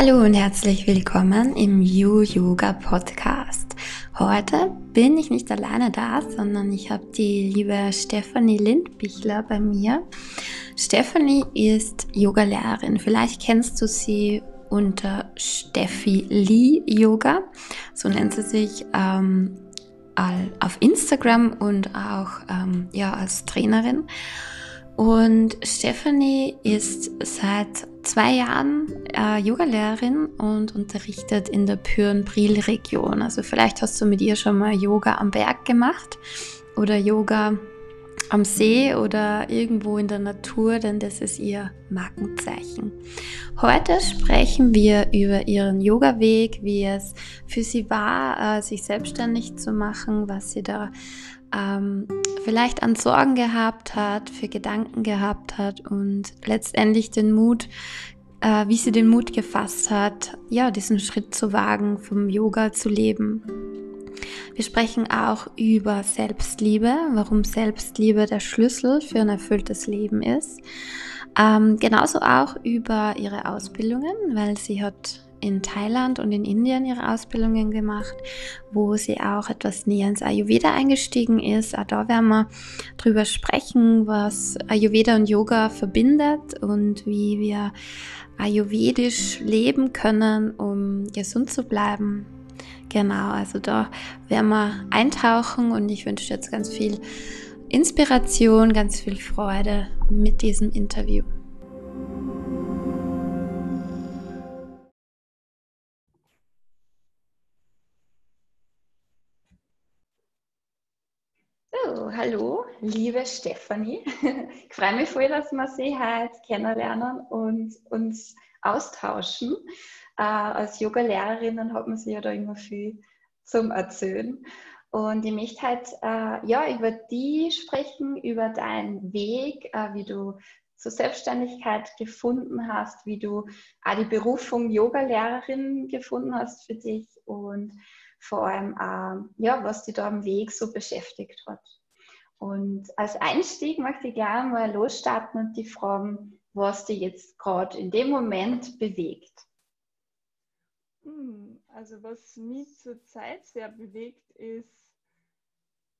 Hallo und herzlich willkommen im You Yoga Podcast. Heute bin ich nicht alleine da, sondern ich habe die liebe Stefanie Lindbichler bei mir. Stefanie ist Yogalehrerin. Vielleicht kennst du sie unter Steffi Lee Yoga. So nennt sie sich ähm, auf Instagram und auch ähm, ja, als Trainerin. Und Stephanie ist seit zwei Jahren äh, Yogalehrerin und unterrichtet in der Pyrenbril-Region. Also vielleicht hast du mit ihr schon mal Yoga am Berg gemacht oder Yoga am See oder irgendwo in der Natur, denn das ist ihr Markenzeichen. Heute sprechen wir über ihren Yoga-Weg, wie es für sie war, äh, sich selbstständig zu machen, was sie da ähm, vielleicht an Sorgen gehabt hat, für Gedanken gehabt hat und letztendlich den Mut, äh, wie sie den Mut gefasst hat, ja, diesen Schritt zu wagen, vom Yoga zu leben. Wir sprechen auch über Selbstliebe, warum Selbstliebe der Schlüssel für ein erfülltes Leben ist. Ähm, genauso auch über ihre Ausbildungen, weil sie hat in Thailand und in Indien ihre Ausbildungen gemacht, wo sie auch etwas näher ins Ayurveda eingestiegen ist. Auch da werden wir drüber sprechen, was Ayurveda und Yoga verbindet und wie wir ayurvedisch leben können, um gesund zu bleiben. Genau, also da werden wir eintauchen und ich wünsche jetzt ganz viel Inspiration, ganz viel Freude mit diesem Interview. So, hallo, liebe Stefanie. Ich freue mich voll, dass wir Sie heute kennenlernen und uns austauschen. Äh, als Yoga-Lehrerin hat man sich ja da immer viel zum Erzählen. Und ich möchte heute äh, ja, über die sprechen, über deinen Weg, äh, wie du zur Selbstständigkeit gefunden hast, wie du auch die Berufung Yoga-Lehrerin gefunden hast für dich und vor allem ja, was dich da am Weg so beschäftigt hat. Und als Einstieg möchte ich gerne mal losstarten und die fragen, was dich jetzt gerade in dem Moment bewegt. Hm, also was mich zurzeit sehr bewegt, ist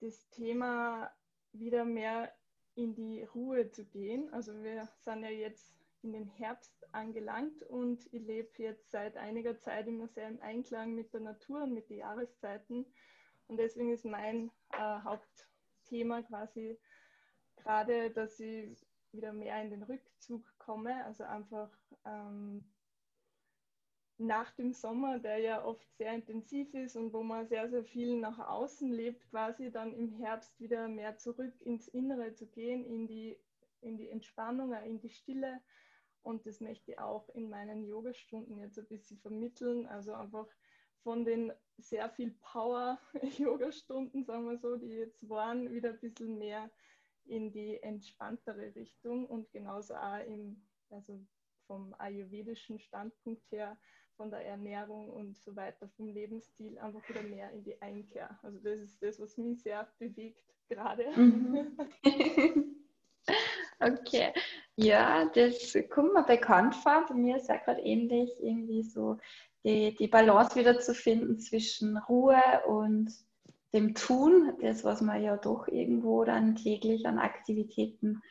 das Thema wieder mehr in die Ruhe zu gehen. Also wir sind ja jetzt in den Herbst angelangt und ich lebe jetzt seit einiger Zeit immer sehr im Einklang mit der Natur und mit den Jahreszeiten. Und deswegen ist mein äh, Hauptthema quasi gerade, dass ich wieder mehr in den Rückzug komme, also einfach ähm, nach dem Sommer, der ja oft sehr intensiv ist und wo man sehr, sehr viel nach außen lebt, quasi dann im Herbst wieder mehr zurück ins Innere zu gehen, in die, in die Entspannung, in die Stille und das möchte ich auch in meinen Yogastunden jetzt ein bisschen vermitteln. Also einfach von den sehr viel Power-Yogastunden, sagen wir so, die jetzt waren, wieder ein bisschen mehr in die entspanntere Richtung und genauso auch im, also vom ayurvedischen Standpunkt her, von der Ernährung und so weiter, vom Lebensstil, einfach wieder mehr in die Einkehr. Also das ist das, was mich sehr bewegt gerade. Mhm. okay, ja, das kommt mir bekannt vor. Bei mir ist ja gerade ähnlich, irgendwie so die, die Balance wieder zu finden zwischen Ruhe und dem Tun, das, was man ja doch irgendwo dann täglich an Aktivitäten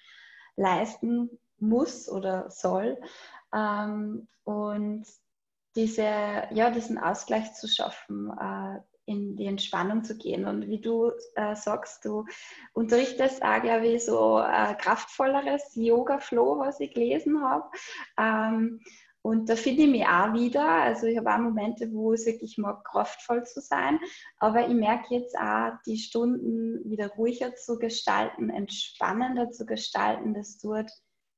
leisten muss oder soll. Ähm, und diese, ja, diesen Ausgleich zu schaffen, äh, in die Entspannung zu gehen. Und wie du äh, sagst, du unterrichtest auch, glaube ich, so äh, kraftvolleres Yoga-Flow, was ich gelesen habe. Ähm, und da finde ich mich auch wieder. Also ich habe auch Momente, wo es wirklich mag, kraftvoll zu sein. Aber ich merke jetzt auch, die Stunden wieder ruhiger zu gestalten, entspannender zu gestalten. Das tut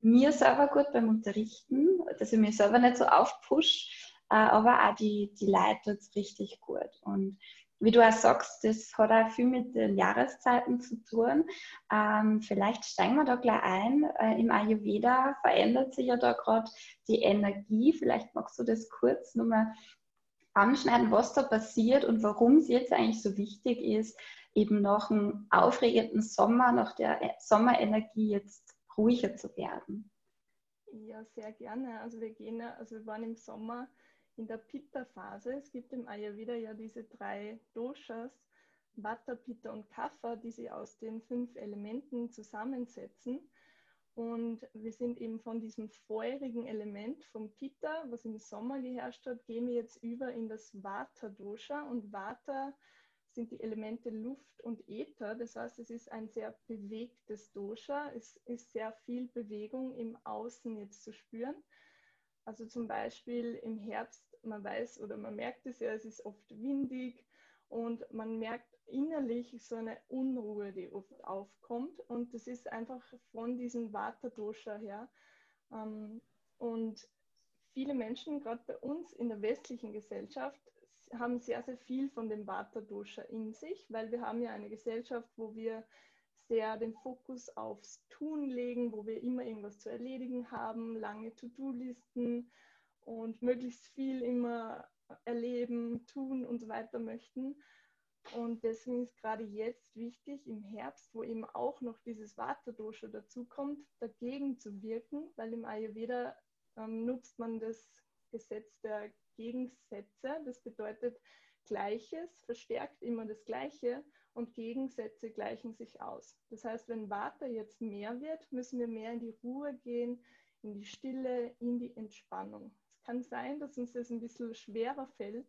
mir selber gut beim Unterrichten, dass ich mich selber nicht so aufpushe, äh, aber auch die, die Leute tut es richtig gut. Und wie du auch sagst, das hat auch viel mit den Jahreszeiten zu tun. Ähm, vielleicht steigen wir da gleich ein. Äh, Im Ayurveda verändert sich ja da gerade die Energie. Vielleicht magst du das kurz nochmal anschneiden, was da passiert und warum es jetzt eigentlich so wichtig ist, eben nach einem aufregenden Sommer, nach der Sommerenergie jetzt ruhiger zu werden. Ja, sehr gerne. Also wir gehen, also wir waren im Sommer in der Pitta-Phase. Es gibt im Ayurveda ja diese drei Doshas, Vata, Pitta und Kapha, die sich aus den fünf Elementen zusammensetzen. Und wir sind eben von diesem feurigen Element vom Pitta, was im Sommer geherrscht hat, gehen wir jetzt über in das Vata-Dosha. Und Vata sind die Elemente Luft und Äther. Das heißt, es ist ein sehr bewegtes Dosha. Es ist sehr viel Bewegung im Außen jetzt zu spüren. Also zum Beispiel im Herbst, man weiß oder man merkt es ja, es ist oft windig und man merkt innerlich so eine Unruhe, die oft aufkommt. Und das ist einfach von diesem Vata-Dosha her. Ähm, und viele Menschen, gerade bei uns in der westlichen Gesellschaft, haben sehr, sehr viel von dem Vata-Dosha in sich, weil wir haben ja eine Gesellschaft, wo wir sehr den Fokus aufs Tun legen, wo wir immer irgendwas zu erledigen haben, lange To-Do-Listen und möglichst viel immer erleben, tun und so weiter möchten. Und deswegen ist gerade jetzt wichtig, im Herbst, wo eben auch noch dieses Vata-Dosha dazukommt, dagegen zu wirken, weil im Ayurveda ähm, nutzt man das Gesetz der Gegensätze. Das bedeutet, Gleiches verstärkt immer das Gleiche und Gegensätze gleichen sich aus. Das heißt, wenn Vata jetzt mehr wird, müssen wir mehr in die Ruhe gehen, in die Stille, in die Entspannung. Es kann sein, dass uns das ein bisschen schwerer fällt,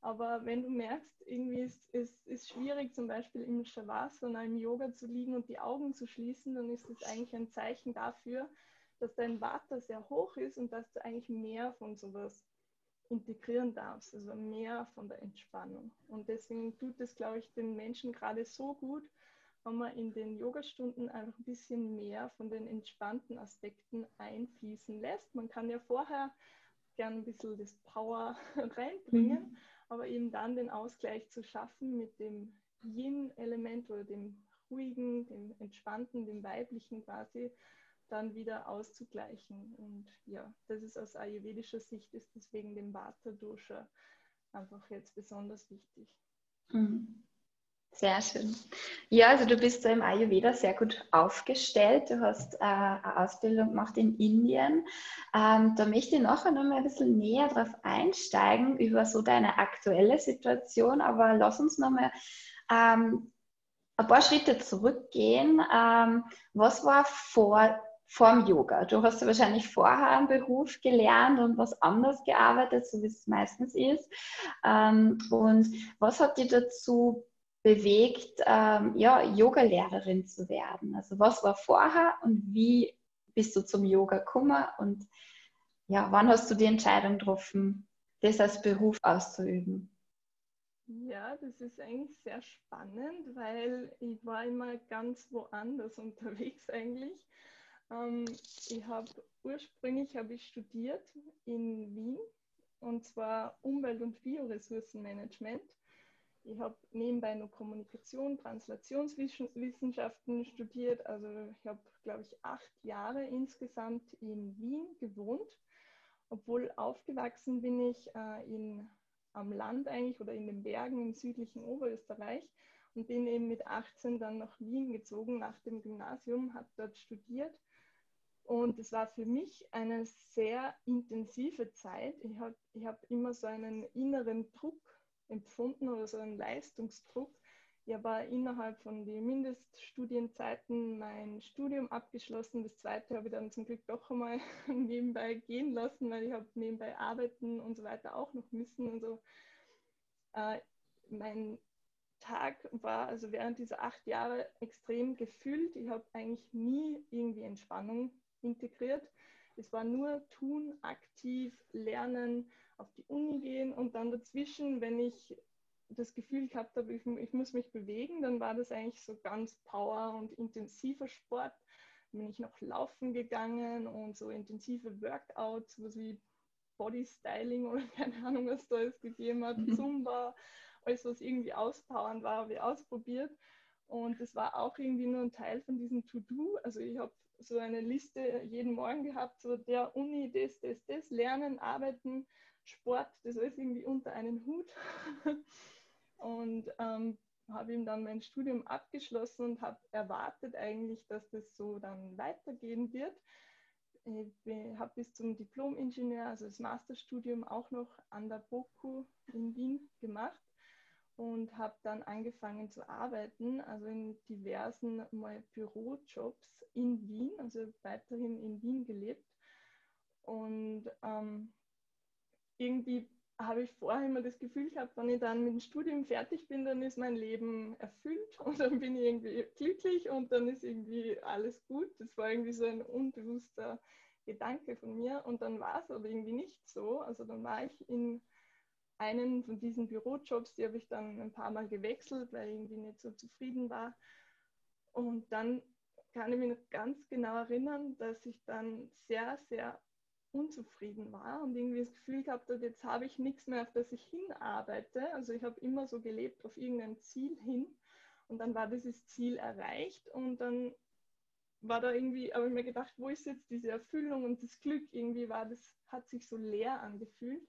aber wenn du merkst, irgendwie ist es ist schwierig, zum Beispiel im Shavasana, im Yoga zu liegen und die Augen zu schließen, dann ist das eigentlich ein Zeichen dafür, dass dein Vata sehr hoch ist und dass du eigentlich mehr von sowas integrieren darfst, also mehr von der Entspannung. Und deswegen tut es, glaube ich, den Menschen gerade so gut, wenn man in den Yogastunden einfach ein bisschen mehr von den entspannten Aspekten einfließen lässt. Man kann ja vorher gern ein bisschen das Power reinbringen, mhm. aber eben dann den Ausgleich zu schaffen mit dem Yin-Element oder dem ruhigen, dem entspannten, dem weiblichen quasi, dann wieder auszugleichen. Und ja, das ist aus ayurvedischer Sicht, ist deswegen dem Vata-Dosha einfach jetzt besonders wichtig. Mhm. Sehr schön. Ja, also du bist da im Ayurveda sehr gut aufgestellt. Du hast äh, eine Ausbildung gemacht in Indien. Ähm, da möchte ich nachher noch mal ein bisschen näher drauf einsteigen über so deine aktuelle Situation. Aber lass uns noch mal ähm, ein paar Schritte zurückgehen. Ähm, was war vor vorm Yoga. Du hast ja wahrscheinlich vorher einen Beruf gelernt und was anders gearbeitet, so wie es meistens ist. Ähm, und was hat dich dazu bewegt, ähm, ja, Yoga-Lehrerin zu werden? Also was war vorher und wie bist du zum Yoga gekommen und ja, wann hast du die Entscheidung getroffen, das als Beruf auszuüben? Ja, das ist eigentlich sehr spannend, weil ich war immer ganz woanders unterwegs eigentlich. Ähm, ich habe ursprünglich habe ich studiert in Wien und zwar Umwelt- und Bioressourcenmanagement. Ich habe nebenbei noch Kommunikation, Translationswissenschaften studiert. Also ich habe, glaube ich, acht Jahre insgesamt in Wien gewohnt. Obwohl aufgewachsen bin ich äh, in, am Land eigentlich oder in den Bergen im südlichen Oberösterreich und bin eben mit 18 dann nach Wien gezogen nach dem Gymnasium, habe dort studiert und es war für mich eine sehr intensive Zeit. Ich habe ich hab immer so einen inneren Druck empfunden oder so einen Leistungsdruck. Ich habe innerhalb von den Mindeststudienzeiten mein Studium abgeschlossen. Das zweite habe ich dann zum Glück doch einmal nebenbei gehen lassen, weil ich habe nebenbei arbeiten und so weiter auch noch müssen. Und so. Äh, mein Tag war also während dieser acht Jahre extrem gefüllt. Ich habe eigentlich nie irgendwie Entspannung integriert. Es war nur tun, aktiv, lernen, auf die Uni gehen und dann dazwischen, wenn ich das Gefühl gehabt habe, ich, ich muss mich bewegen, dann war das eigentlich so ganz Power und intensiver Sport. Dann bin ich noch laufen gegangen und so intensive Workouts, was wie Body Styling oder keine Ahnung, was da es gegeben hat, mhm. Zumba, alles was irgendwie auspowern war, habe ich ausprobiert. Und das war auch irgendwie nur ein Teil von diesem To-Do. Also ich habe so eine Liste jeden Morgen gehabt, so der Uni, das, das, das, Lernen, Arbeiten, Sport, das alles irgendwie unter einen Hut. und ähm, habe ihm dann mein Studium abgeschlossen und habe erwartet eigentlich, dass das so dann weitergehen wird. ich habe bis zum Diplom-Ingenieur, also das Masterstudium, auch noch an der BOKU in Wien gemacht und habe dann angefangen zu arbeiten, also in diversen mal Bürojobs in Wien, also weiterhin in Wien gelebt. Und ähm, irgendwie habe ich vorher immer das Gefühl gehabt, wenn ich dann mit dem Studium fertig bin, dann ist mein Leben erfüllt und dann bin ich irgendwie glücklich und dann ist irgendwie alles gut. Das war irgendwie so ein unbewusster Gedanke von mir und dann war es aber irgendwie nicht so. Also dann war ich in einen von diesen Bürojobs, die habe ich dann ein paar Mal gewechselt, weil ich irgendwie nicht so zufrieden war. Und dann kann ich mich noch ganz genau erinnern, dass ich dann sehr, sehr unzufrieden war und irgendwie das Gefühl gehabt habe, jetzt habe ich nichts mehr, auf das ich hinarbeite. Also ich habe immer so gelebt auf irgendein Ziel hin und dann war dieses Ziel erreicht und dann war da irgendwie, habe ich mir gedacht, wo ist jetzt diese Erfüllung und das Glück? Irgendwie war das, hat sich so leer angefühlt.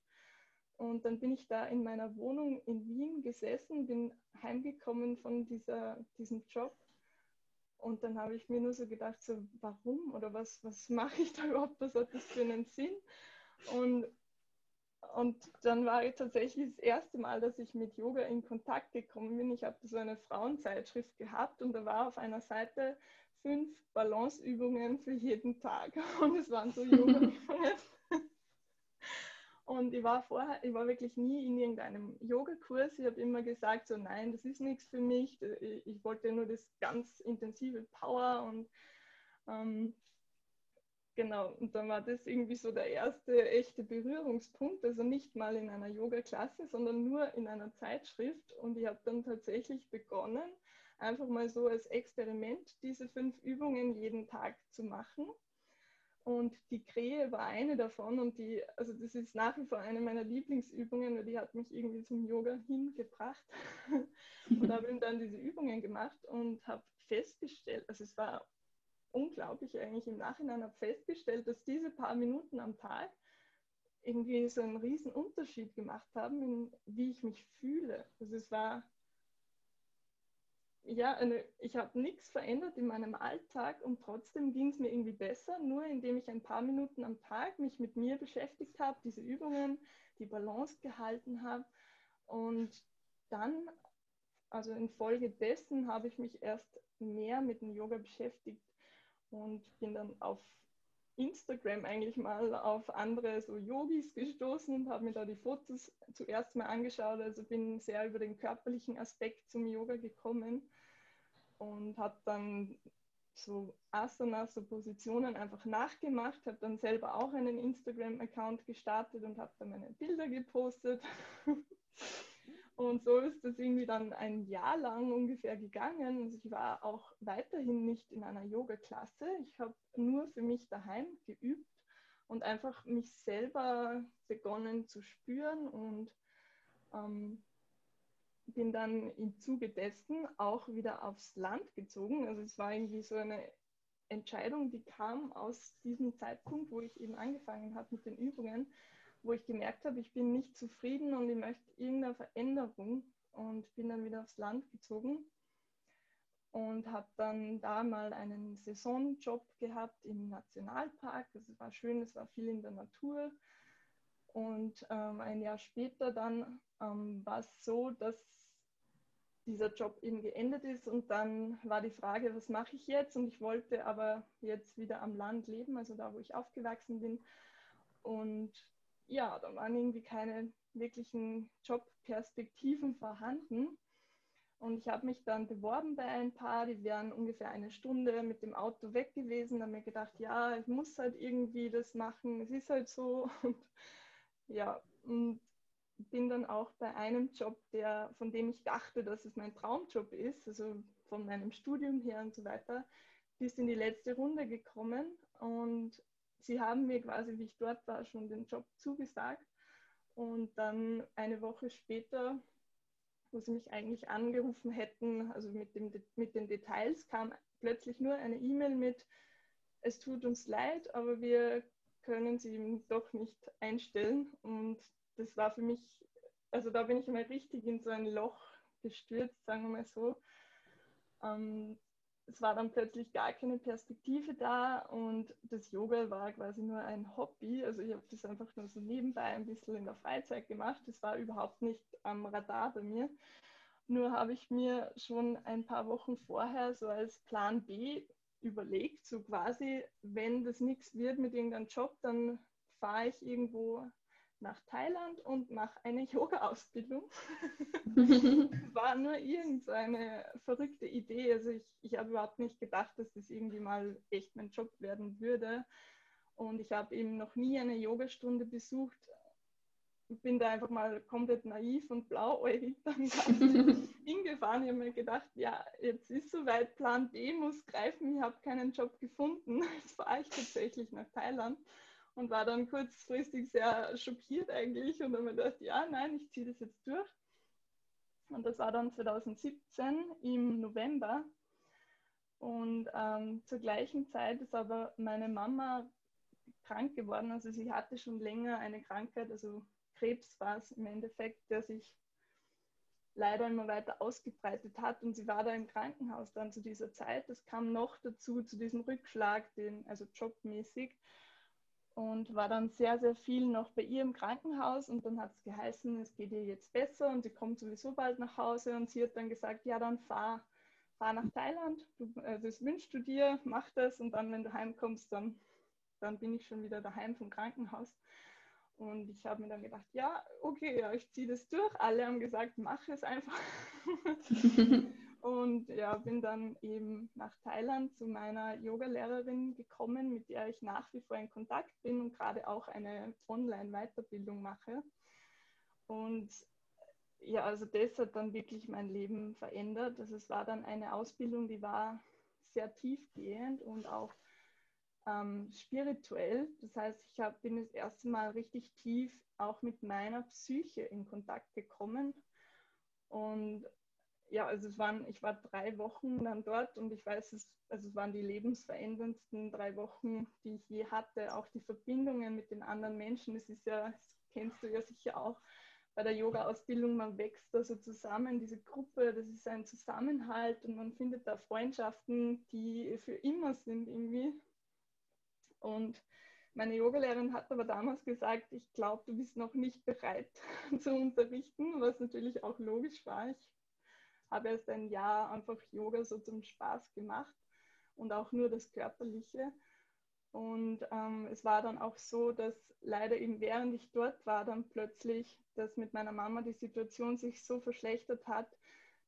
Und dann bin ich da in meiner Wohnung in Wien gesessen, bin heimgekommen von dieser, diesem Job. Und dann habe ich mir nur so gedacht, so, warum oder was, was mache ich da überhaupt, was hat das für einen Sinn? Und, und dann war ich tatsächlich das erste Mal, dass ich mit Yoga in Kontakt gekommen bin. Ich habe so eine Frauenzeitschrift gehabt und da war auf einer Seite fünf Balanceübungen für jeden Tag. Und es waren so Yoga-Übungen. Und ich war vorher, ich war wirklich nie in irgendeinem Yogakurs. Ich habe immer gesagt, so nein, das ist nichts für mich. Ich wollte nur das ganz intensive Power und ähm, genau. Und dann war das irgendwie so der erste echte Berührungspunkt. Also nicht mal in einer Yoga-Klasse, sondern nur in einer Zeitschrift. Und ich habe dann tatsächlich begonnen, einfach mal so als Experiment diese fünf Übungen jeden Tag zu machen und die Krähe war eine davon und die, also das ist nach wie vor eine meiner Lieblingsübungen, weil die hat mich irgendwie zum Yoga hingebracht. und habe dann diese Übungen gemacht und habe festgestellt, also es war unglaublich eigentlich im Nachhinein, habe festgestellt, dass diese paar Minuten am Tag irgendwie so einen riesen Unterschied gemacht haben, in, wie ich mich fühle. Also es war ja, eine, ich habe nichts verändert in meinem Alltag und trotzdem ging es mir irgendwie besser, nur indem ich ein paar Minuten am Tag mich mit mir beschäftigt habe, diese Übungen, die Balance gehalten habe. Und dann, also infolgedessen, habe ich mich erst mehr mit dem Yoga beschäftigt und bin dann auf Instagram eigentlich mal auf andere so Yogis gestoßen und habe mir da die Fotos zuerst mal angeschaut. Also bin sehr über den körperlichen Aspekt zum Yoga gekommen und habe dann so Asanas, so Positionen einfach nachgemacht, habe dann selber auch einen Instagram-Account gestartet und habe dann meine Bilder gepostet. und so ist das irgendwie dann ein Jahr lang ungefähr gegangen. Also ich war auch weiterhin nicht in einer Yoga-Klasse. Ich habe nur für mich daheim geübt und einfach mich selber begonnen zu spüren und ähm, bin dann im Zuge dessen auch wieder aufs Land gezogen. Also es war irgendwie so eine Entscheidung, die kam aus diesem Zeitpunkt, wo ich eben angefangen habe mit den Übungen, wo ich gemerkt habe, ich bin nicht zufrieden und ich möchte irgendeine Veränderung und bin dann wieder aufs Land gezogen und habe dann da mal einen Saisonjob gehabt im Nationalpark. Es war schön, es war viel in der Natur. Und ähm, ein Jahr später dann ähm, war es so, dass dieser Job eben geendet ist und dann war die Frage, was mache ich jetzt? Und ich wollte aber jetzt wieder am Land leben, also da, wo ich aufgewachsen bin. Und ja, da waren irgendwie keine wirklichen Jobperspektiven vorhanden. Und ich habe mich dann beworben bei ein paar, die wären ungefähr eine Stunde mit dem Auto weg gewesen. Da mir gedacht, ja, ich muss halt irgendwie das machen, es ist halt so. Und ja, und bin dann auch bei einem Job, der, von dem ich dachte, dass es mein Traumjob ist, also von meinem Studium her und so weiter, bis in die letzte Runde gekommen und sie haben mir quasi, wie ich dort war, schon den Job zugesagt und dann eine Woche später, wo sie mich eigentlich angerufen hätten, also mit, dem, mit den Details, kam plötzlich nur eine E-Mail mit, es tut uns leid, aber wir können sie doch nicht einstellen und das war für mich, also da bin ich mal richtig in so ein Loch gestürzt, sagen wir mal so. Ähm, es war dann plötzlich gar keine Perspektive da und das Yoga war quasi nur ein Hobby. Also ich habe das einfach nur so nebenbei ein bisschen in der Freizeit gemacht. Das war überhaupt nicht am Radar bei mir. Nur habe ich mir schon ein paar Wochen vorher so als Plan B überlegt, so quasi, wenn das nichts wird mit irgendeinem Job, dann fahre ich irgendwo nach Thailand und mache eine Yoga-Ausbildung. war nur irgendeine verrückte Idee. Also ich, ich habe überhaupt nicht gedacht, dass das irgendwie mal echt mein Job werden würde. Und ich habe eben noch nie eine Yogastunde besucht. Bin da einfach mal komplett naiv und blauäugig dann hingefahren. Ich habe mir gedacht, ja, jetzt ist soweit, Plan B muss greifen. Ich habe keinen Job gefunden. Jetzt fahre ich tatsächlich nach Thailand und war dann kurzfristig sehr schockiert eigentlich und habe mir gedacht, ja, nein, ich ziehe das jetzt durch. Und das war dann 2017 im November. Und ähm, zur gleichen Zeit ist aber meine Mama krank geworden. Also sie hatte schon länger eine Krankheit, also Krebs war es im Endeffekt, der sich leider immer weiter ausgebreitet hat. Und sie war da im Krankenhaus dann zu dieser Zeit. Das kam noch dazu, zu diesem Rückschlag, den, also jobmäßig und war dann sehr, sehr viel noch bei ihr im Krankenhaus und dann hat es geheißen, es geht ihr jetzt besser und sie kommt sowieso bald nach Hause und sie hat dann gesagt, ja dann fahr, fahr nach Thailand, du, äh, das wünschst du dir, mach das und dann, wenn du heimkommst, dann, dann bin ich schon wieder daheim vom Krankenhaus. Und ich habe mir dann gedacht, ja, okay, ja, ich ziehe das durch. Alle haben gesagt, mach es einfach. Und ja, bin dann eben nach Thailand zu meiner Yogalehrerin gekommen, mit der ich nach wie vor in Kontakt bin und gerade auch eine Online-Weiterbildung mache. Und ja, also das hat dann wirklich mein Leben verändert. Also es war dann eine Ausbildung, die war sehr tiefgehend und auch ähm, spirituell. Das heißt, ich hab, bin das erste Mal richtig tief auch mit meiner Psyche in Kontakt gekommen. Und ja, also es waren, ich war drei Wochen dann dort und ich weiß, es, also es waren die lebensveränderndsten drei Wochen, die ich je hatte. Auch die Verbindungen mit den anderen Menschen, das ist ja, das kennst du ja sicher auch bei der Yoga-Ausbildung, man wächst da so zusammen, diese Gruppe, das ist ein Zusammenhalt und man findet da Freundschaften, die für immer sind irgendwie. Und meine Yogalehrerin hat aber damals gesagt, ich glaube, du bist noch nicht bereit zu unterrichten, was natürlich auch logisch war. Ich habe erst ein Jahr einfach Yoga so zum Spaß gemacht und auch nur das Körperliche. Und ähm, es war dann auch so, dass leider eben während ich dort war, dann plötzlich, dass mit meiner Mama die Situation sich so verschlechtert hat,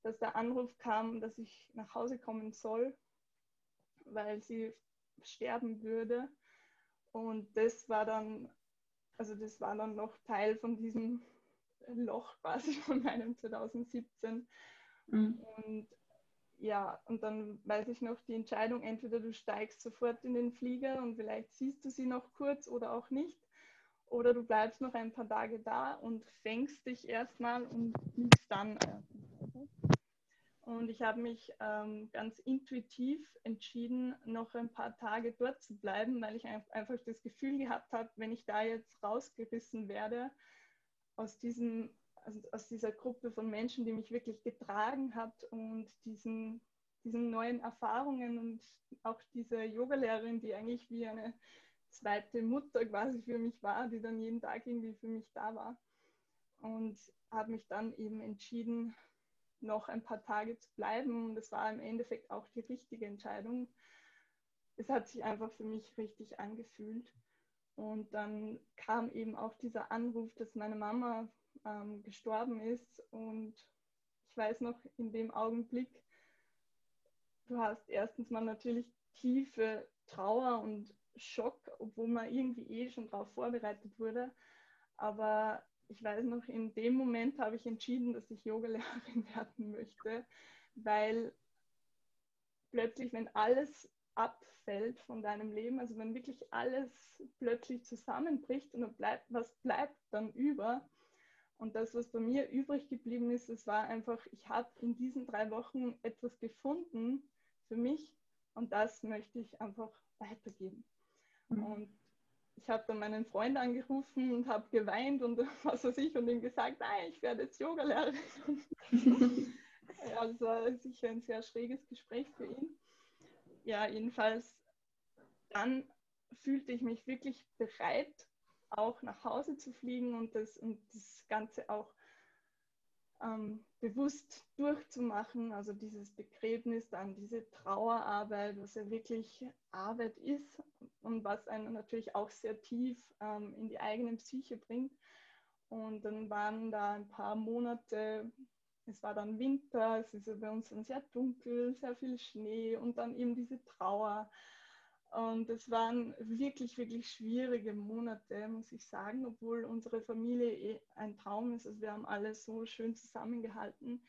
dass der Anruf kam, dass ich nach Hause kommen soll, weil sie sterben würde. Und das war dann, also das war dann noch Teil von diesem Loch quasi von meinem 2017, Mhm. Und ja, und dann weiß ich noch die Entscheidung, entweder du steigst sofort in den Flieger und vielleicht siehst du sie noch kurz oder auch nicht, oder du bleibst noch ein paar Tage da und fängst dich erstmal und fliegst dann. Und ich habe mich ähm, ganz intuitiv entschieden, noch ein paar Tage dort zu bleiben, weil ich einfach das Gefühl gehabt habe, wenn ich da jetzt rausgerissen werde aus diesem aus dieser Gruppe von Menschen, die mich wirklich getragen hat und diesen, diesen neuen Erfahrungen und auch diese Yogalehrerin, die eigentlich wie eine zweite Mutter quasi für mich war, die dann jeden Tag irgendwie für mich da war. Und habe mich dann eben entschieden, noch ein paar Tage zu bleiben. Und das war im Endeffekt auch die richtige Entscheidung. Es hat sich einfach für mich richtig angefühlt. Und dann kam eben auch dieser Anruf, dass meine Mama ähm, gestorben ist. Und ich weiß noch, in dem Augenblick, du hast erstens mal natürlich tiefe Trauer und Schock, obwohl man irgendwie eh schon darauf vorbereitet wurde. Aber ich weiß noch, in dem Moment habe ich entschieden, dass ich Yogalehrerin werden möchte, weil plötzlich, wenn alles abfällt von deinem Leben, also wenn wirklich alles plötzlich zusammenbricht und bleibt, was bleibt dann über, und das, was bei mir übrig geblieben ist, es war einfach, ich habe in diesen drei Wochen etwas gefunden für mich und das möchte ich einfach weitergeben. Mhm. Und ich habe dann meinen Freund angerufen und habe geweint und was weiß ich und ihm gesagt, nein, ich werde jetzt Yogalehrerin. ja, das war sicher ein sehr schräges Gespräch für ihn. ja, jedenfalls dann fühlte ich mich wirklich bereit, auch nach Hause zu fliegen und das, und das Ganze auch ähm, bewusst durchzumachen. Also dieses Begräbnis, dann diese Trauerarbeit, was ja wirklich Arbeit ist und was einen natürlich auch sehr tief ähm, in die eigene Psyche bringt. Und dann waren da ein paar Monate, es war dann Winter, es ist ja bei uns dann sehr dunkel, sehr viel Schnee und dann eben diese Trauer. Und es waren wirklich, wirklich schwierige Monate, muss ich sagen, obwohl unsere Familie eh ein Traum ist. Also wir haben alle so schön zusammengehalten.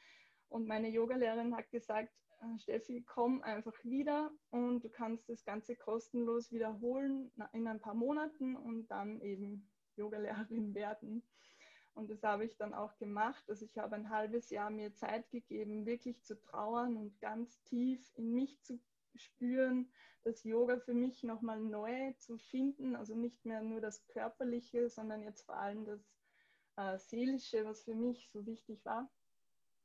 Und meine Yogalehrerin hat gesagt, äh, Steffi, komm einfach wieder und du kannst das Ganze kostenlos wiederholen in ein paar Monaten und dann eben Yogalehrerin werden. Und das habe ich dann auch gemacht. Also ich habe ein halbes Jahr mir Zeit gegeben, wirklich zu trauern und ganz tief in mich zu spüren, das Yoga für mich nochmal neu zu finden. Also nicht mehr nur das Körperliche, sondern jetzt vor allem das äh, Seelische, was für mich so wichtig war.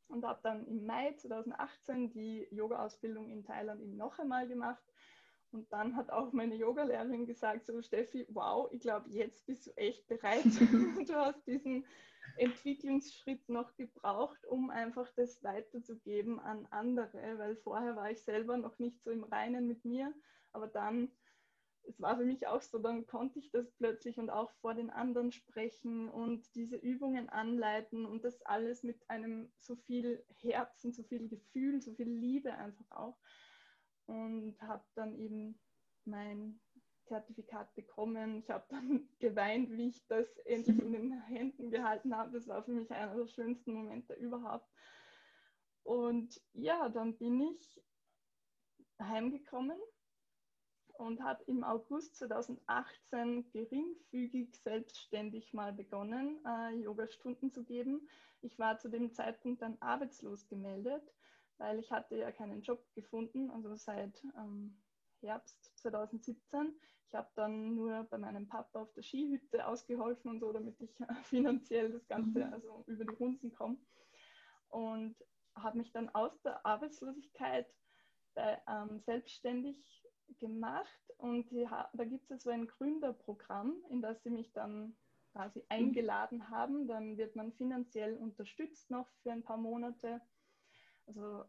Und habe dann im Mai 2018 die Yoga-Ausbildung in Thailand eben noch einmal gemacht. Und dann hat auch meine Yogalehrerin gesagt, so Steffi, wow, ich glaube, jetzt bist du echt bereit. du hast diesen Entwicklungsschritt noch gebraucht, um einfach das weiterzugeben an andere, weil vorher war ich selber noch nicht so im Reinen mit mir, aber dann, es war für mich auch so, dann konnte ich das plötzlich und auch vor den anderen sprechen und diese Übungen anleiten und das alles mit einem so viel Herzen, so viel Gefühl, so viel Liebe einfach auch. Und habe dann eben mein Zertifikat bekommen. Ich habe dann geweint, wie ich das endlich in den Händen gehalten habe. Das war für mich einer der schönsten Momente überhaupt. Und ja, dann bin ich heimgekommen und habe im August 2018 geringfügig selbstständig mal begonnen, äh, Yoga-Stunden zu geben. Ich war zu dem Zeitpunkt dann arbeitslos gemeldet, weil ich hatte ja keinen Job gefunden, also seit ähm, Herbst 2017. Ich habe dann nur bei meinem Papa auf der Skihütte ausgeholfen und so, damit ich finanziell das Ganze mhm. also über die Runden komme. Und habe mich dann aus der Arbeitslosigkeit bei, ähm, selbstständig gemacht. Und die, da gibt es so ein Gründerprogramm, in das sie mich dann quasi mhm. eingeladen haben. Dann wird man finanziell unterstützt noch für ein paar Monate. Also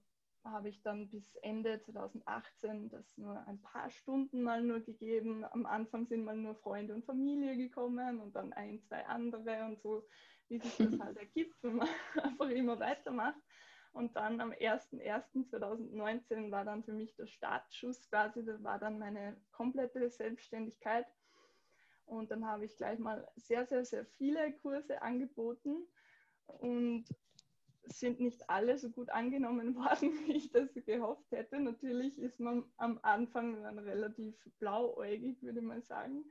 habe ich dann bis Ende 2018 das nur ein paar Stunden mal nur gegeben. Am Anfang sind mal nur Freunde und Familie gekommen und dann ein, zwei andere und so, wie sich das halt ergibt, wenn man einfach immer weitermacht. Und dann am 01.01.2019 war dann für mich der Startschuss quasi, das war dann meine komplette Selbstständigkeit. Und dann habe ich gleich mal sehr, sehr, sehr viele Kurse angeboten. Und sind nicht alle so gut angenommen worden, wie ich das gehofft hätte. Natürlich ist man am Anfang dann relativ blauäugig, würde man sagen.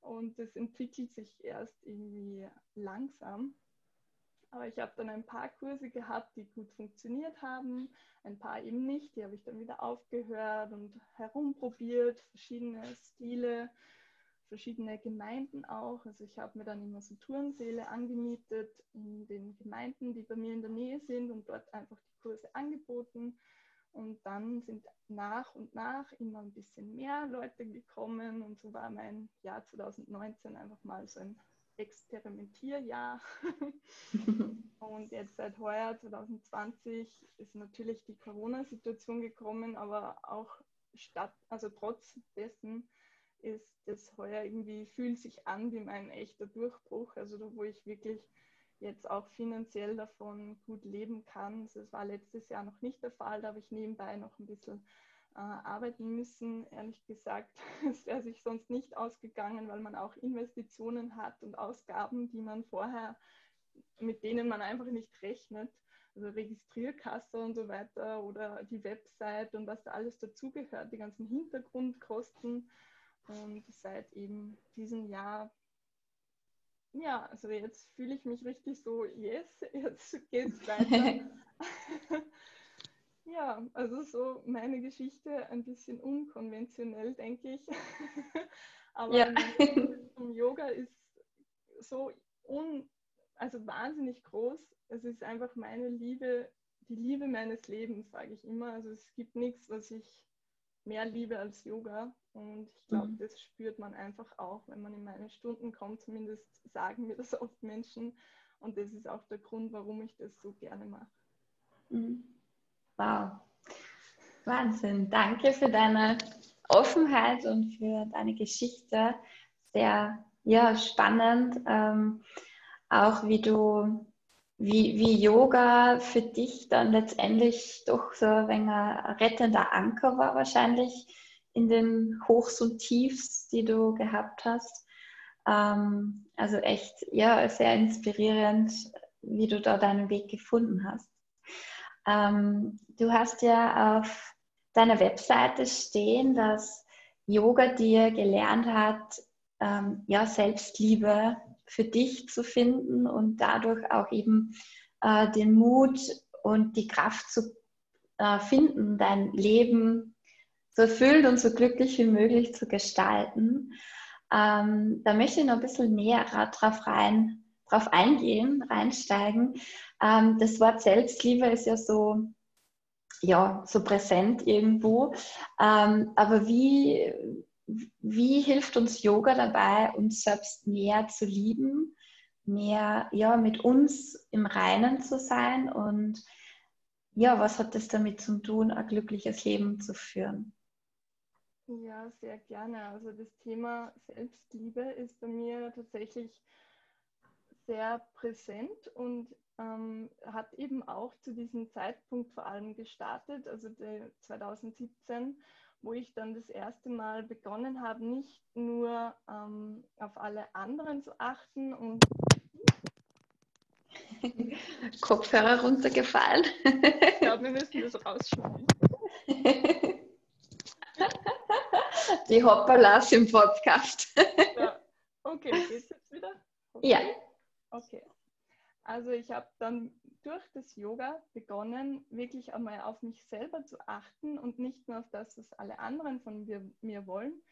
Und das entwickelt sich erst irgendwie langsam. Aber ich habe dann ein paar Kurse gehabt, die gut funktioniert haben, ein paar eben nicht. Die habe ich dann wieder aufgehört und herumprobiert, verschiedene Stile verschiedene Gemeinden auch. Also ich habe mir dann immer so Turnsäle angemietet in den Gemeinden, die bei mir in der Nähe sind und dort einfach die Kurse angeboten. Und dann sind nach und nach immer ein bisschen mehr Leute gekommen und so war mein Jahr 2019 einfach mal so ein Experimentierjahr. und jetzt seit heuer 2020 ist natürlich die Corona-Situation gekommen, aber auch statt, also trotz dessen ist das heuer irgendwie, fühlt sich an wie mein echter Durchbruch. Also wo ich wirklich jetzt auch finanziell davon gut leben kann. Das war letztes Jahr noch nicht der Fall, da habe ich nebenbei noch ein bisschen äh, arbeiten müssen. Ehrlich gesagt, es wäre sich sonst nicht ausgegangen, weil man auch Investitionen hat und Ausgaben, die man vorher, mit denen man einfach nicht rechnet. Also Registrierkasse und so weiter oder die Website und was da alles dazugehört, die ganzen Hintergrundkosten. Und seit eben diesem Jahr, ja, also jetzt fühle ich mich richtig so, yes, jetzt geht's weiter. ja, also so meine Geschichte ein bisschen unkonventionell, denke ich. Aber ja. zum Yoga ist so un, also wahnsinnig groß. Es ist einfach meine Liebe, die Liebe meines Lebens, sage ich immer. Also es gibt nichts, was ich mehr liebe als Yoga. Und ich glaube, Mhm. das spürt man einfach auch, wenn man in meine Stunden kommt. Zumindest sagen mir das oft Menschen. Und das ist auch der Grund, warum ich das so gerne mache. Mhm. Wow. Wahnsinn. Danke für deine Offenheit und für deine Geschichte. Sehr ja, spannend. Ähm, auch wie du, wie, wie Yoga für dich dann letztendlich doch so ein ein rettender Anker war, wahrscheinlich in den Hochs und Tiefs, die du gehabt hast. Ähm, also echt, ja, sehr inspirierend, wie du da deinen Weg gefunden hast. Ähm, du hast ja auf deiner Webseite stehen, dass Yoga dir gelernt hat, ähm, ja, Selbstliebe für dich zu finden und dadurch auch eben äh, den Mut und die Kraft zu äh, finden, dein Leben so erfüllt und so glücklich wie möglich zu gestalten. Ähm, da möchte ich noch ein bisschen näher drauf, rein, drauf eingehen, reinsteigen. Ähm, das Wort Selbstliebe ist ja so, ja, so präsent irgendwo. Ähm, aber wie, wie hilft uns Yoga dabei, uns selbst mehr zu lieben, mehr ja, mit uns im Reinen zu sein und ja, was hat das damit zu tun, ein glückliches Leben zu führen? Ja, sehr gerne. Also das Thema Selbstliebe ist bei mir tatsächlich sehr präsent und ähm, hat eben auch zu diesem Zeitpunkt vor allem gestartet, also 2017, wo ich dann das erste Mal begonnen habe, nicht nur ähm, auf alle anderen zu achten und Kopfhörer runtergefallen. ich glaube, wir müssen das rausschneiden. Die Hoppalas im Podcast. Ja. Okay, geht's jetzt wieder? Okay. Ja. Okay. Also ich habe dann durch das Yoga begonnen, wirklich einmal auf mich selber zu achten und nicht nur auf das, was alle anderen von mir, mir wollen.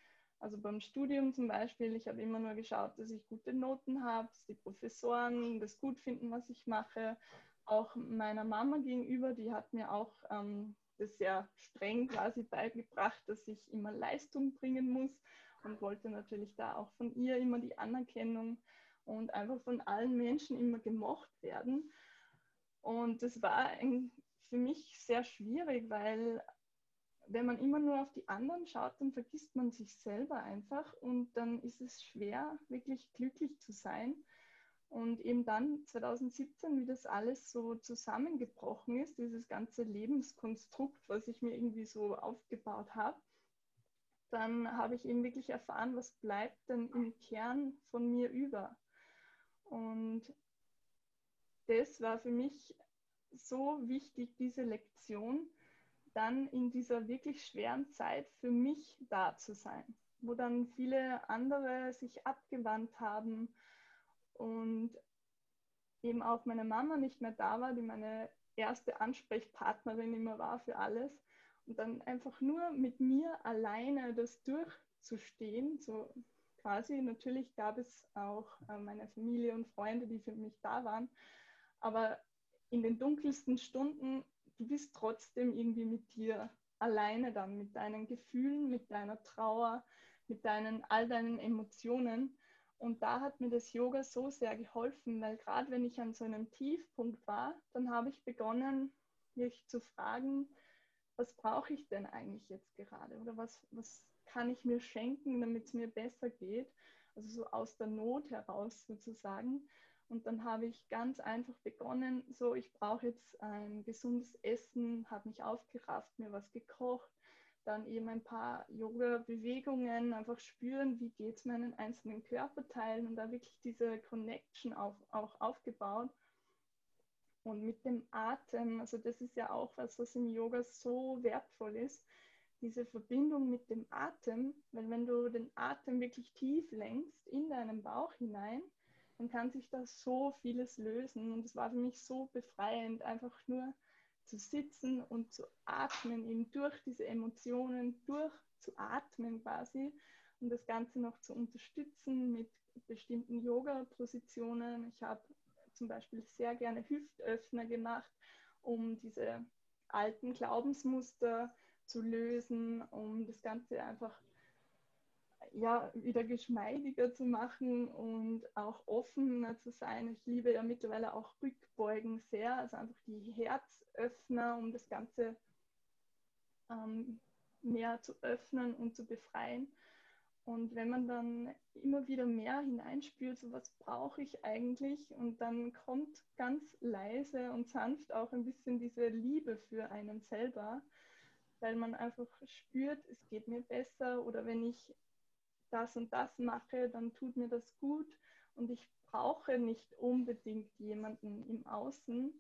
Also beim Studium zum Beispiel, ich habe immer nur geschaut, dass ich gute Noten habe, dass die Professoren das gut finden, was ich mache. Auch meiner Mama gegenüber, die hat mir auch ähm, das sehr streng quasi beigebracht, dass ich immer Leistung bringen muss und wollte natürlich da auch von ihr immer die Anerkennung und einfach von allen Menschen immer gemocht werden. Und das war ein, für mich sehr schwierig, weil wenn man immer nur auf die anderen schaut, dann vergisst man sich selber einfach und dann ist es schwer, wirklich glücklich zu sein. Und eben dann 2017, wie das alles so zusammengebrochen ist, dieses ganze Lebenskonstrukt, was ich mir irgendwie so aufgebaut habe, dann habe ich eben wirklich erfahren, was bleibt denn im Kern von mir über. Und das war für mich so wichtig, diese Lektion, dann in dieser wirklich schweren Zeit für mich da zu sein, wo dann viele andere sich abgewandt haben und eben auch meine Mama nicht mehr da war, die meine erste Ansprechpartnerin immer war für alles. Und dann einfach nur mit mir alleine das durchzustehen, so quasi. Natürlich gab es auch äh, meine Familie und Freunde, die für mich da waren. Aber in den dunkelsten Stunden, du bist trotzdem irgendwie mit dir alleine dann, mit deinen Gefühlen, mit deiner Trauer, mit deinen, all deinen Emotionen. Und da hat mir das Yoga so sehr geholfen, weil gerade wenn ich an so einem Tiefpunkt war, dann habe ich begonnen, mich zu fragen, was brauche ich denn eigentlich jetzt gerade? Oder was, was kann ich mir schenken, damit es mir besser geht? Also so aus der Not heraus sozusagen. Und dann habe ich ganz einfach begonnen, so ich brauche jetzt ein gesundes Essen, habe mich aufgerafft, mir was gekocht, dann eben ein paar Yoga-Bewegungen, einfach spüren, wie geht es meinen einzelnen Körperteilen und da wirklich diese Connection auf, auch aufgebaut. Und mit dem Atem, also das ist ja auch was, was im Yoga so wertvoll ist, diese Verbindung mit dem Atem, weil wenn du den Atem wirklich tief lenkst in deinen Bauch hinein, dann kann sich da so vieles lösen. Und es war für mich so befreiend, einfach nur zu sitzen und zu atmen, eben durch diese Emotionen durchzuatmen quasi und das Ganze noch zu unterstützen mit bestimmten Yoga-Positionen. Ich habe zum Beispiel sehr gerne Hüftöffner gemacht, um diese alten Glaubensmuster zu lösen, um das Ganze einfach ja, wieder geschmeidiger zu machen und auch offener zu sein. Ich liebe ja mittlerweile auch Rückbeugen sehr, also einfach die Herzöffner, um das Ganze ähm, mehr zu öffnen und zu befreien. Und wenn man dann immer wieder mehr hineinspürt, so was brauche ich eigentlich, und dann kommt ganz leise und sanft auch ein bisschen diese Liebe für einen selber, weil man einfach spürt, es geht mir besser oder wenn ich das und das mache, dann tut mir das gut und ich brauche nicht unbedingt jemanden im Außen,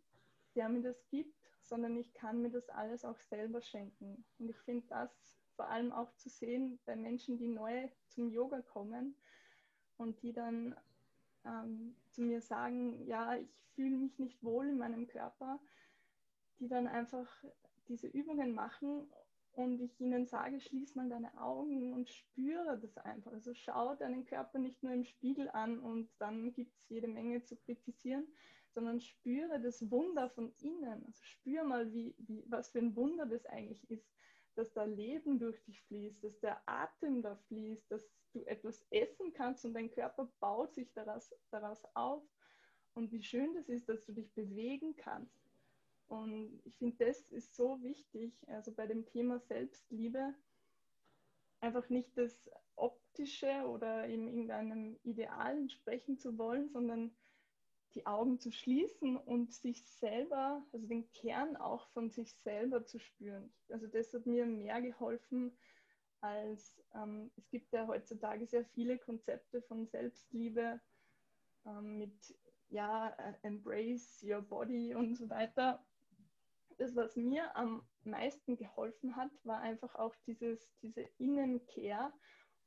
der mir das gibt, sondern ich kann mir das alles auch selber schenken. Und ich finde das vor allem auch zu sehen bei Menschen, die neu zum Yoga kommen und die dann ähm, zu mir sagen, ja, ich fühle mich nicht wohl in meinem Körper, die dann einfach diese Übungen machen und ich ihnen sage, schließ mal deine Augen und spüre das einfach. Also schau deinen Körper nicht nur im Spiegel an und dann gibt es jede Menge zu kritisieren, sondern spüre das Wunder von innen. Also spür mal, wie, wie, was für ein Wunder das eigentlich ist, dass da Leben durch dich fließt, dass der Atem da fließt, dass du etwas essen kannst und dein Körper baut sich daraus, daraus auf. Und wie schön das ist, dass du dich bewegen kannst und ich finde, das ist so wichtig, also bei dem Thema Selbstliebe, einfach nicht das Optische oder in irgendeinem Ideal entsprechen zu wollen, sondern die Augen zu schließen und sich selber, also den Kern auch von sich selber zu spüren. Also das hat mir mehr geholfen, als ähm, es gibt ja heutzutage sehr viele Konzepte von Selbstliebe ähm, mit ja, embrace your body und so weiter das, was mir am meisten geholfen hat, war einfach auch dieses, diese Innenkehr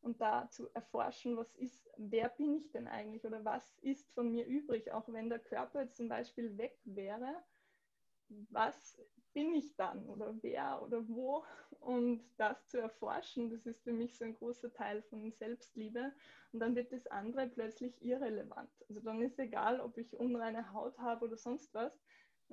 und da zu erforschen, was ist, wer bin ich denn eigentlich oder was ist von mir übrig, auch wenn der Körper jetzt zum Beispiel weg wäre, was bin ich dann oder wer oder wo? Und das zu erforschen, das ist für mich so ein großer Teil von Selbstliebe. Und dann wird das andere plötzlich irrelevant. Also dann ist egal, ob ich unreine Haut habe oder sonst was,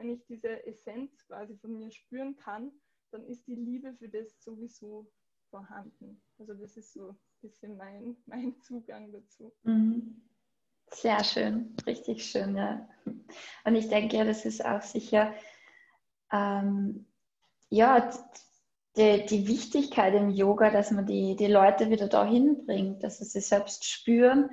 wenn ich diese Essenz quasi von mir spüren kann, dann ist die Liebe für das sowieso vorhanden. Also das ist so ein bisschen mein, mein Zugang dazu. Mhm. Sehr schön, richtig schön, ja. Und ich denke, ja, das ist auch sicher, ähm, ja, die, die Wichtigkeit im Yoga, dass man die, die Leute wieder dahin bringt, dass sie sich selbst spüren,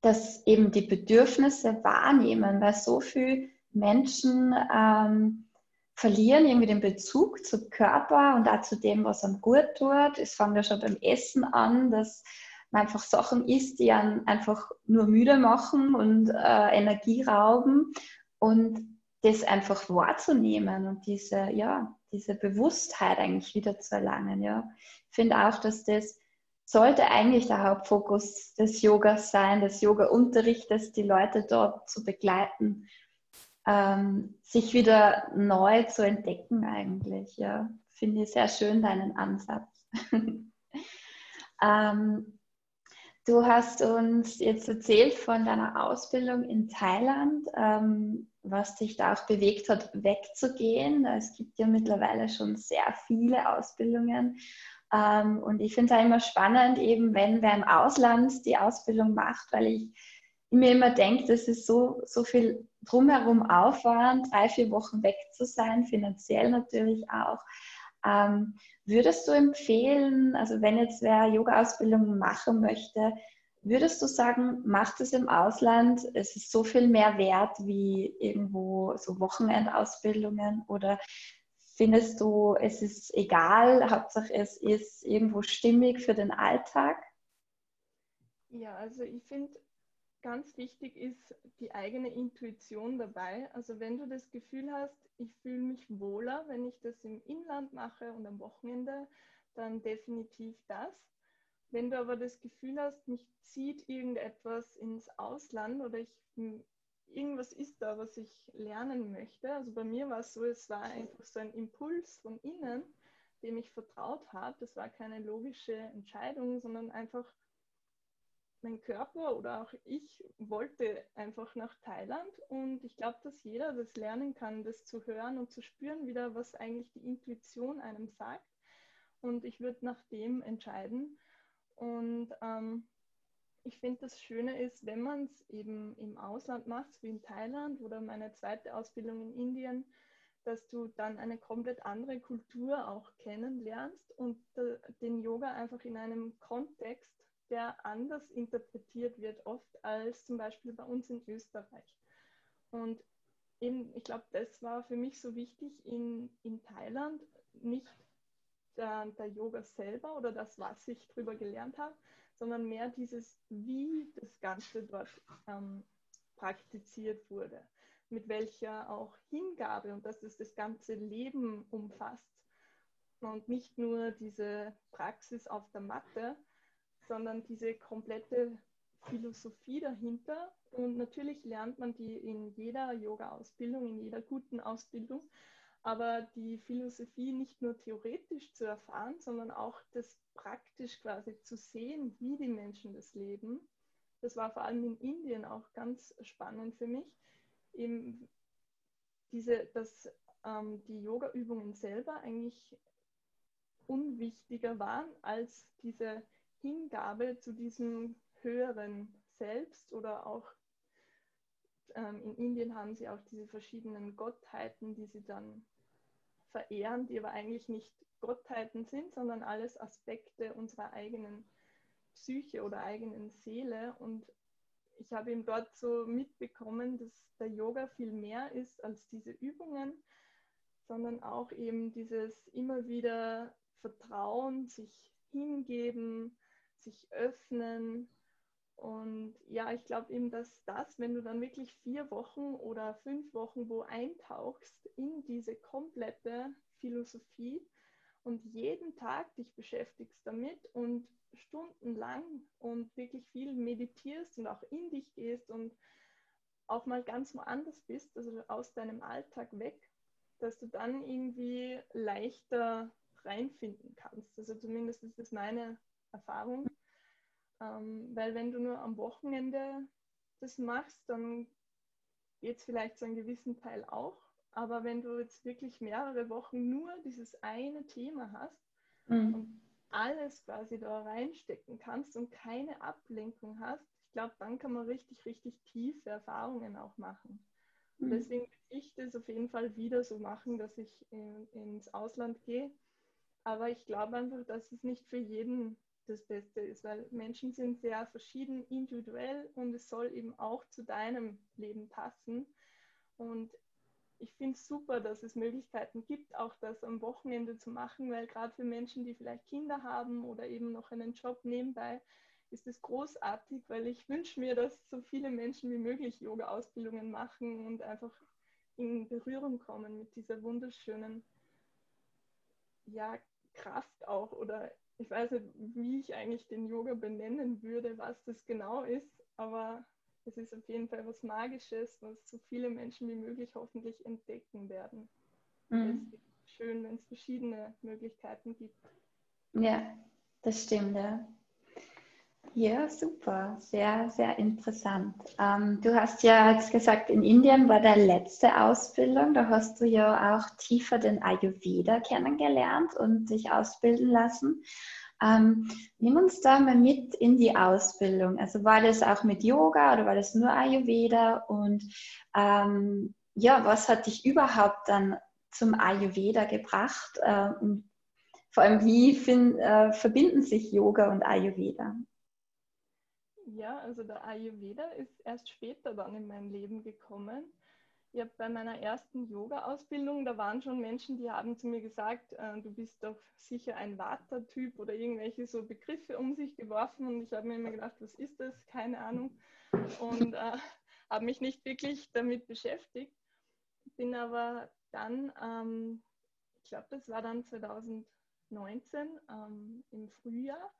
dass eben die Bedürfnisse wahrnehmen, weil so viel Menschen ähm, verlieren irgendwie den Bezug zum Körper und auch zu dem, was einem gut tut. Es fängt ja schon beim Essen an, dass man einfach Sachen isst, die einen einfach nur müde machen und äh, Energie rauben und das einfach wahrzunehmen und diese, ja, diese Bewusstheit eigentlich wieder zu erlangen. Ja. Ich finde auch, dass das sollte eigentlich der Hauptfokus des Yogas sein, des Yoga-Unterrichtes, die Leute dort zu begleiten ähm, sich wieder neu zu entdecken eigentlich. Ja, finde ich sehr schön deinen Ansatz. ähm, du hast uns jetzt erzählt von deiner Ausbildung in Thailand, ähm, was dich da auch bewegt hat, wegzugehen. Es gibt ja mittlerweile schon sehr viele Ausbildungen. Ähm, und ich finde es immer spannend, eben wenn wer im Ausland die Ausbildung macht, weil ich mir immer denke, das ist so, so viel drumherum Aufwand, drei, vier Wochen weg zu sein, finanziell natürlich auch. Ähm, würdest du empfehlen, also wenn jetzt wer Yoga-Ausbildung machen möchte, würdest du sagen, macht es im Ausland, es ist so viel mehr wert wie irgendwo so Wochenendausbildungen oder findest du, es ist egal, Hauptsache es ist irgendwo stimmig für den Alltag? Ja, also ich finde, ganz wichtig ist die eigene Intuition dabei. Also wenn du das Gefühl hast, ich fühle mich wohler, wenn ich das im Inland mache und am Wochenende, dann definitiv das. Wenn du aber das Gefühl hast, mich zieht irgendetwas ins Ausland oder ich, irgendwas ist da, was ich lernen möchte. Also bei mir war es so, es war einfach so ein Impuls von innen, dem ich vertraut habe. Das war keine logische Entscheidung, sondern einfach mein Körper oder auch ich wollte einfach nach Thailand und ich glaube, dass jeder das lernen kann, das zu hören und zu spüren wieder, was eigentlich die Intuition einem sagt. und ich würde nach dem entscheiden. Und ähm, ich finde, das Schöne ist, wenn man es eben im Ausland macht, wie in Thailand oder meine zweite Ausbildung in Indien, dass du dann eine komplett andere Kultur auch kennenlernst und äh, den Yoga einfach in einem Kontext, der anders interpretiert wird, oft als zum Beispiel bei uns in Österreich. Und eben, ich glaube, das war für mich so wichtig in, in Thailand, nicht der, der Yoga selber oder das, was ich darüber gelernt habe, sondern mehr dieses, wie das Ganze dort ähm, praktiziert wurde, mit welcher auch Hingabe und dass es das ganze Leben umfasst und nicht nur diese Praxis auf der Matte, sondern diese komplette Philosophie dahinter. Und natürlich lernt man die in jeder Yoga-Ausbildung, in jeder guten Ausbildung, aber die Philosophie nicht nur theoretisch zu erfahren, sondern auch das praktisch quasi zu sehen, wie die Menschen das leben. Das war vor allem in Indien auch ganz spannend für mich. Eben diese, dass ähm, die Yoga-Übungen selber eigentlich unwichtiger waren als diese Hingabe zu diesem höheren Selbst oder auch ähm, in Indien haben sie auch diese verschiedenen Gottheiten, die sie dann verehren, die aber eigentlich nicht Gottheiten sind, sondern alles Aspekte unserer eigenen Psyche oder eigenen Seele. Und ich habe eben dort so mitbekommen, dass der Yoga viel mehr ist als diese Übungen, sondern auch eben dieses immer wieder Vertrauen, sich hingeben, sich öffnen. Und ja, ich glaube eben, dass das, wenn du dann wirklich vier Wochen oder fünf Wochen wo eintauchst in diese komplette Philosophie und jeden Tag dich beschäftigst damit und stundenlang und wirklich viel meditierst und auch in dich gehst und auch mal ganz woanders bist, also aus deinem Alltag weg, dass du dann irgendwie leichter reinfinden kannst. Also zumindest ist das meine Erfahrung. Ähm, weil wenn du nur am Wochenende das machst, dann geht es vielleicht zu einem gewissen Teil auch. Aber wenn du jetzt wirklich mehrere Wochen nur dieses eine Thema hast mhm. und alles quasi da reinstecken kannst und keine Ablenkung hast, ich glaube, dann kann man richtig, richtig tiefe Erfahrungen auch machen. Mhm. deswegen will ich das auf jeden Fall wieder so machen, dass ich in, ins Ausland gehe. Aber ich glaube einfach, dass es nicht für jeden das Beste ist, weil Menschen sind sehr verschieden, individuell und es soll eben auch zu deinem Leben passen. Und ich finde es super, dass es Möglichkeiten gibt, auch das am Wochenende zu machen, weil gerade für Menschen, die vielleicht Kinder haben oder eben noch einen Job nebenbei, ist es großartig, weil ich wünsche mir, dass so viele Menschen wie möglich Yoga-Ausbildungen machen und einfach in Berührung kommen mit dieser wunderschönen ja, Kraft auch oder ich weiß nicht, wie ich eigentlich den Yoga benennen würde, was das genau ist, aber es ist auf jeden Fall was Magisches, was so viele Menschen wie möglich hoffentlich entdecken werden. Mhm. Es ist schön, wenn es verschiedene Möglichkeiten gibt. Ja, das stimmt, ja. Ja, super, sehr, sehr interessant. Ähm, du hast ja jetzt gesagt, in Indien war der letzte Ausbildung. Da hast du ja auch tiefer den Ayurveda kennengelernt und dich ausbilden lassen. Ähm, nimm uns da mal mit in die Ausbildung. Also war das auch mit Yoga oder war das nur Ayurveda? Und ähm, ja, was hat dich überhaupt dann zum Ayurveda gebracht? Äh, vor allem, wie find, äh, verbinden sich Yoga und Ayurveda? Ja, also der Ayurveda ist erst später dann in mein Leben gekommen. Ja, bei meiner ersten Yoga-Ausbildung, da waren schon Menschen, die haben zu mir gesagt, äh, du bist doch sicher ein Vata-Typ oder irgendwelche so Begriffe um sich geworfen und ich habe mir immer gedacht, was ist das? Keine Ahnung. Und äh, habe mich nicht wirklich damit beschäftigt. Bin aber dann, ähm, ich glaube, das war dann 2019 ähm, im Frühjahr,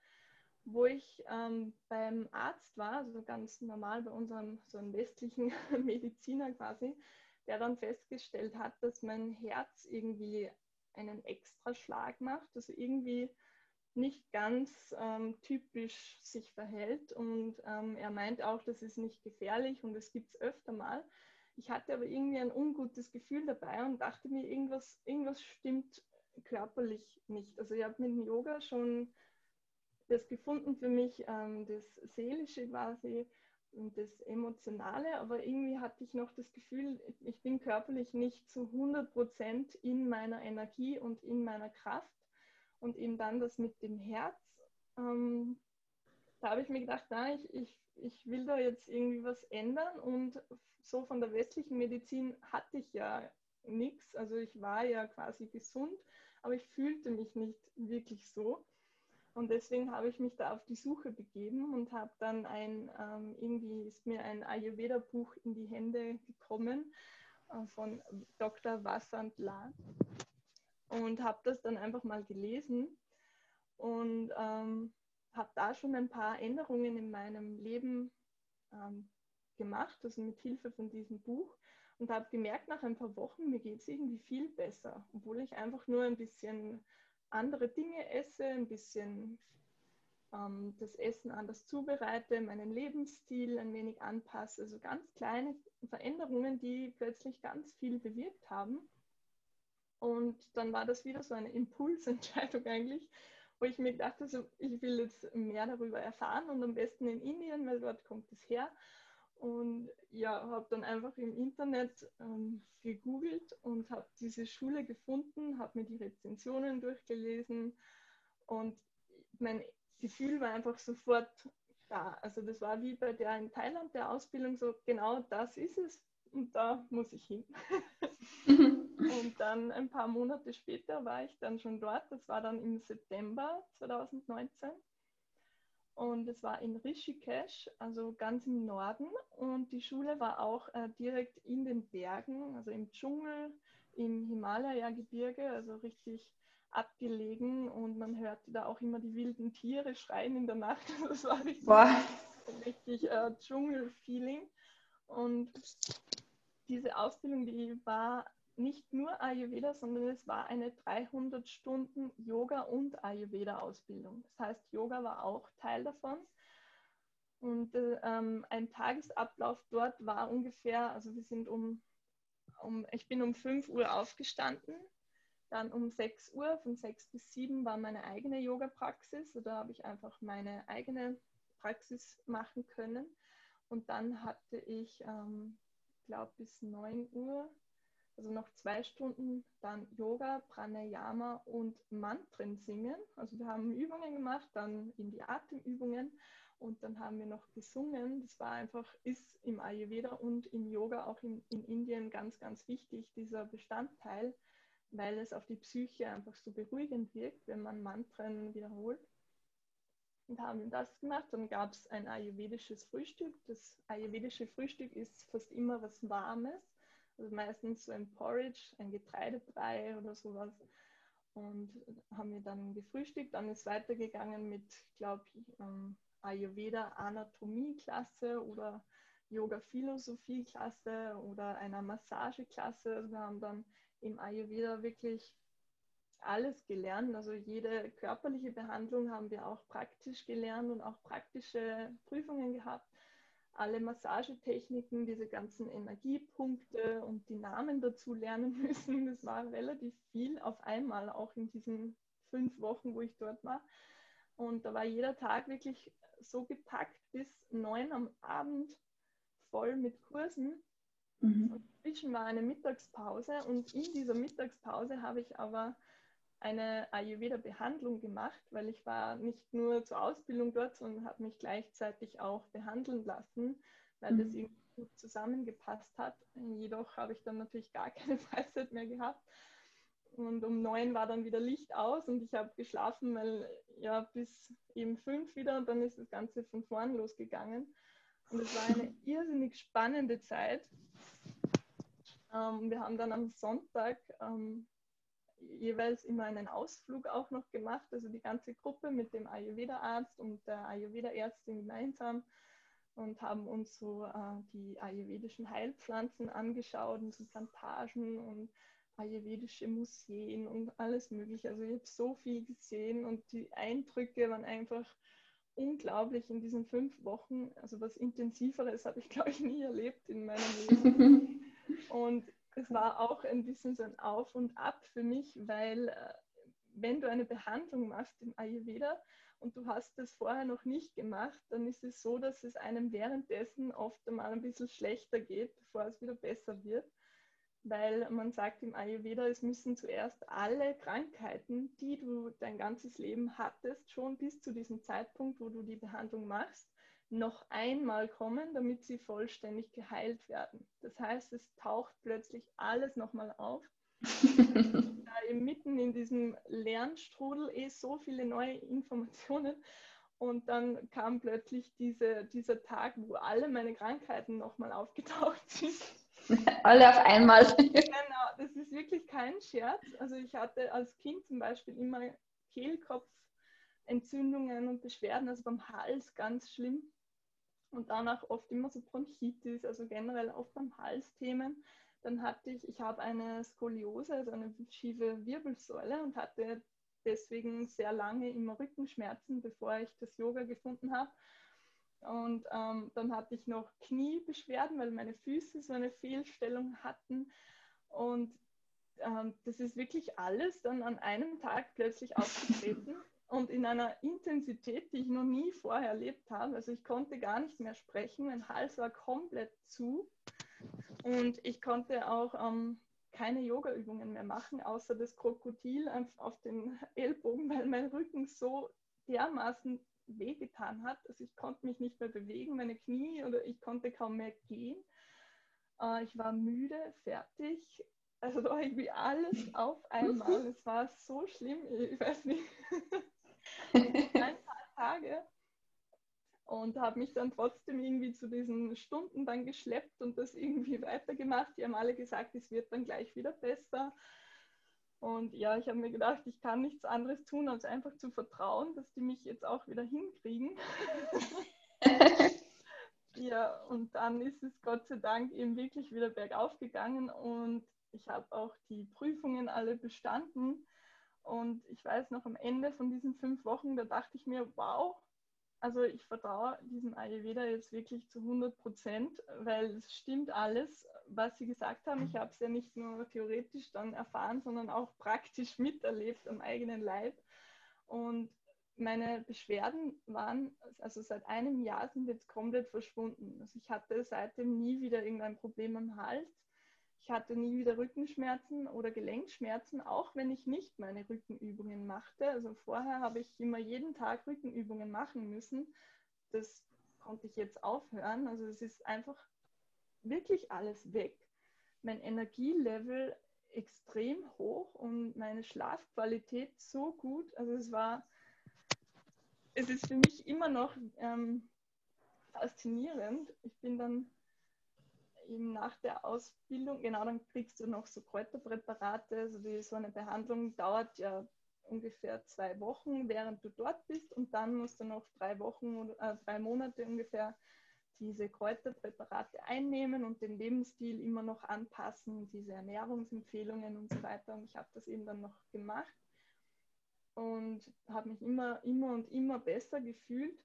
wo ich ähm, beim Arzt war, also ganz normal bei unserem so einem westlichen Mediziner quasi, der dann festgestellt hat, dass mein Herz irgendwie einen Extraschlag macht, also irgendwie nicht ganz ähm, typisch sich verhält. Und ähm, er meint auch, das ist nicht gefährlich und das gibt es öfter mal. Ich hatte aber irgendwie ein ungutes Gefühl dabei und dachte mir, irgendwas, irgendwas stimmt körperlich nicht. Also ich habe mit dem Yoga schon das gefunden für mich, ähm, das Seelische quasi und das Emotionale, aber irgendwie hatte ich noch das Gefühl, ich bin körperlich nicht zu 100 Prozent in meiner Energie und in meiner Kraft. Und eben dann das mit dem Herz, ähm, da habe ich mir gedacht, na, ich, ich, ich will da jetzt irgendwie was ändern und so von der westlichen Medizin hatte ich ja nichts. Also ich war ja quasi gesund, aber ich fühlte mich nicht wirklich so. Und deswegen habe ich mich da auf die Suche begeben und habe dann ein, ähm, irgendwie ist mir ein Ayurveda-Buch in die Hände gekommen äh, von Dr. Vasant Lal und habe das dann einfach mal gelesen und ähm, habe da schon ein paar Änderungen in meinem Leben ähm, gemacht, also mit Hilfe von diesem Buch und habe gemerkt, nach ein paar Wochen, mir geht es irgendwie viel besser, obwohl ich einfach nur ein bisschen andere Dinge esse, ein bisschen ähm, das Essen anders zubereite, meinen Lebensstil ein wenig anpasse. Also ganz kleine Veränderungen, die plötzlich ganz viel bewirkt haben. Und dann war das wieder so eine Impulsentscheidung eigentlich, wo ich mir gedacht habe, ich will jetzt mehr darüber erfahren und am besten in Indien, weil dort kommt es her. Und ja, habe dann einfach im Internet ähm, gegoogelt und habe diese Schule gefunden, habe mir die Rezensionen durchgelesen und mein Gefühl war einfach sofort da. Also das war wie bei der in Thailand der Ausbildung so, genau das ist es und da muss ich hin. und dann ein paar Monate später war ich dann schon dort, das war dann im September 2019 und es war in Rishikesh, also ganz im Norden. Und die Schule war auch äh, direkt in den Bergen, also im Dschungel, im Himalaya-Gebirge, also richtig abgelegen. Und man hörte da auch immer die wilden Tiere schreien in der Nacht. Das war richtig, wow. richtig äh, Dschungel-Feeling. Und diese Ausbildung, die war nicht nur Ayurveda, sondern es war eine 300 Stunden Yoga- und Ayurveda-Ausbildung. Das heißt, Yoga war auch Teil davon. Und äh, ähm, ein Tagesablauf dort war ungefähr, also wir sind um, um, ich bin um 5 Uhr aufgestanden, dann um 6 Uhr, von 6 bis 7 war meine eigene Yoga-Praxis. Da habe ich einfach meine eigene Praxis machen können. Und dann hatte ich, ähm, glaube bis 9 Uhr also noch zwei Stunden dann Yoga, Pranayama und Mantren singen. Also wir haben Übungen gemacht, dann in die Atemübungen und dann haben wir noch gesungen. Das war einfach, ist im Ayurveda und im Yoga auch in, in Indien ganz, ganz wichtig, dieser Bestandteil, weil es auf die Psyche einfach so beruhigend wirkt, wenn man Mantren wiederholt. Und haben das gemacht. Dann gab es ein ayurvedisches Frühstück. Das ayurvedische Frühstück ist fast immer was Warmes also meistens so ein Porridge, ein Getreidebrei oder sowas. Und haben wir dann gefrühstückt. Dann ist weitergegangen mit, glaube ich, ähm, Ayurveda Anatomie-Klasse oder Yoga Philosophie-Klasse oder einer Massageklasse. Also wir haben dann im Ayurveda wirklich alles gelernt. Also jede körperliche Behandlung haben wir auch praktisch gelernt und auch praktische Prüfungen gehabt alle Massagetechniken, diese ganzen Energiepunkte und die Namen dazu lernen müssen. Das war relativ viel auf einmal, auch in diesen fünf Wochen, wo ich dort war. Und da war jeder Tag wirklich so gepackt bis neun am Abend voll mit Kursen. Mhm. Und dazwischen war eine Mittagspause und in dieser Mittagspause habe ich aber eine Ayurveda-Behandlung gemacht, weil ich war nicht nur zur Ausbildung dort, sondern habe mich gleichzeitig auch behandeln lassen, weil mhm. das irgendwie gut zusammengepasst hat. Jedoch habe ich dann natürlich gar keine Freizeit mehr gehabt. Und um neun war dann wieder Licht aus und ich habe geschlafen, weil ja bis eben fünf wieder und dann ist das Ganze von vorn losgegangen. Und es war eine irrsinnig spannende Zeit. Ähm, wir haben dann am Sonntag ähm, jeweils immer einen Ausflug auch noch gemacht, also die ganze Gruppe mit dem Ayurveda-Arzt und der Ayurveda-Ärztin gemeinsam und haben uns so äh, die ayurvedischen Heilpflanzen angeschaut und so Plantagen und ayurvedische Museen und alles mögliche. Also ich habe so viel gesehen und die Eindrücke waren einfach unglaublich in diesen fünf Wochen. Also was Intensiveres habe ich, glaube ich, nie erlebt in meinem Leben. und es war auch ein bisschen so ein Auf und Ab für mich, weil äh, wenn du eine Behandlung machst im Ayurveda und du hast das vorher noch nicht gemacht, dann ist es so, dass es einem währenddessen oft einmal ein bisschen schlechter geht, bevor es wieder besser wird. Weil man sagt im Ayurveda, es müssen zuerst alle Krankheiten, die du dein ganzes Leben hattest, schon bis zu diesem Zeitpunkt, wo du die Behandlung machst, noch einmal kommen, damit sie vollständig geheilt werden. Das heißt, es taucht plötzlich alles nochmal auf. da mitten in diesem Lernstrudel eh so viele neue Informationen. Und dann kam plötzlich diese, dieser Tag, wo alle meine Krankheiten nochmal aufgetaucht sind. Alle auf einmal. Genau, das ist wirklich kein Scherz. Also ich hatte als Kind zum Beispiel immer Kehlkopfentzündungen und Beschwerden, also beim Hals ganz schlimm und danach oft immer so Bronchitis, also generell auch beim Halsthemen. Dann hatte ich, ich habe eine Skoliose, also eine schiefe Wirbelsäule und hatte deswegen sehr lange immer Rückenschmerzen, bevor ich das Yoga gefunden habe. Und ähm, dann hatte ich noch Kniebeschwerden, weil meine Füße so eine Fehlstellung hatten. Und ähm, das ist wirklich alles dann an einem Tag plötzlich aufgetreten und in einer Intensität, die ich noch nie vorher erlebt habe. Also ich konnte gar nicht mehr sprechen, mein Hals war komplett zu und ich konnte auch ähm, keine Yoga-Übungen mehr machen, außer das Krokodil auf den Ellbogen, weil mein Rücken so dermaßen wehgetan hat. Also ich konnte mich nicht mehr bewegen, meine Knie oder ich konnte kaum mehr gehen. Äh, ich war müde, fertig. Also irgendwie alles auf einmal. Es war so schlimm, ich weiß nicht. ein paar Tage und habe mich dann trotzdem irgendwie zu diesen Stunden dann geschleppt und das irgendwie weitergemacht. Die haben alle gesagt, es wird dann gleich wieder besser. Und ja, ich habe mir gedacht, ich kann nichts anderes tun, als einfach zu vertrauen, dass die mich jetzt auch wieder hinkriegen. ja, und dann ist es Gott sei Dank eben wirklich wieder bergauf gegangen und ich habe auch die Prüfungen alle bestanden. Und ich weiß noch am Ende von diesen fünf Wochen, da dachte ich mir, wow, also ich vertraue diesem Ayurveda jetzt wirklich zu 100 Prozent, weil es stimmt alles, was Sie gesagt haben. Ich habe es ja nicht nur theoretisch dann erfahren, sondern auch praktisch miterlebt am eigenen Leib. Und meine Beschwerden waren, also seit einem Jahr sind jetzt komplett verschwunden. Also ich hatte seitdem nie wieder irgendein Problem am Hals. Ich hatte nie wieder Rückenschmerzen oder Gelenkschmerzen, auch wenn ich nicht meine Rückenübungen machte. Also vorher habe ich immer jeden Tag Rückenübungen machen müssen. Das konnte ich jetzt aufhören. Also es ist einfach wirklich alles weg. Mein Energielevel extrem hoch und meine Schlafqualität so gut. Also es war, es ist für mich immer noch ähm, faszinierend. Ich bin dann eben nach der Ausbildung, genau, dann kriegst du noch so Kräuterpräparate. Also die, so eine Behandlung dauert ja ungefähr zwei Wochen, während du dort bist und dann musst du noch drei Wochen äh, drei Monate ungefähr diese Kräuterpräparate einnehmen und den Lebensstil immer noch anpassen, diese Ernährungsempfehlungen und so weiter. Und ich habe das eben dann noch gemacht und habe mich immer, immer und immer besser gefühlt.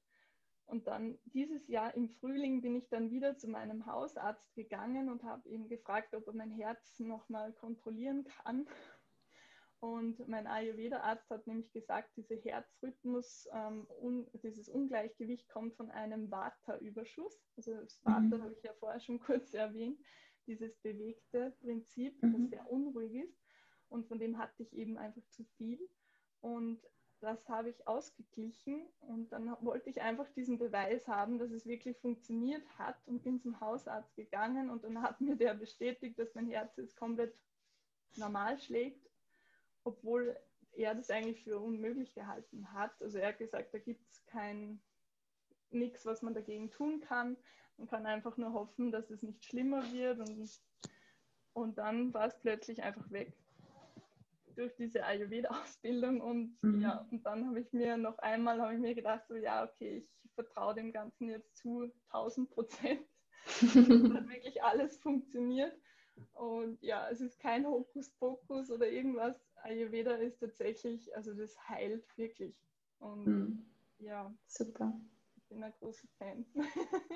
Und dann dieses Jahr im Frühling bin ich dann wieder zu meinem Hausarzt gegangen und habe ihn gefragt, ob er mein Herz nochmal kontrollieren kann. Und mein Ayurveda-Arzt hat nämlich gesagt, dieser Herzrhythmus, ähm, un, dieses Ungleichgewicht kommt von einem Vata-Überschuss. Also das Vata mhm. habe ich ja vorher schon kurz erwähnt, dieses bewegte Prinzip, mhm. das sehr unruhig ist. Und von dem hatte ich eben einfach zu viel. Und das habe ich ausgeglichen und dann wollte ich einfach diesen Beweis haben, dass es wirklich funktioniert hat und bin zum Hausarzt gegangen und dann hat mir der bestätigt, dass mein Herz jetzt komplett normal schlägt, obwohl er das eigentlich für unmöglich gehalten hat. Also er hat gesagt, da gibt es kein nichts, was man dagegen tun kann. Man kann einfach nur hoffen, dass es nicht schlimmer wird und, und dann war es plötzlich einfach weg durch diese Ayurveda-Ausbildung und mhm. ja, und dann habe ich mir noch einmal habe ich mir gedacht, so ja, okay, ich vertraue dem Ganzen jetzt zu 1000 Prozent. hat wirklich alles funktioniert. Und ja, es ist kein Hokuspokus oder irgendwas. Ayurveda ist tatsächlich, also das heilt wirklich. Und mhm. ja, super. Bin ein großer Fan.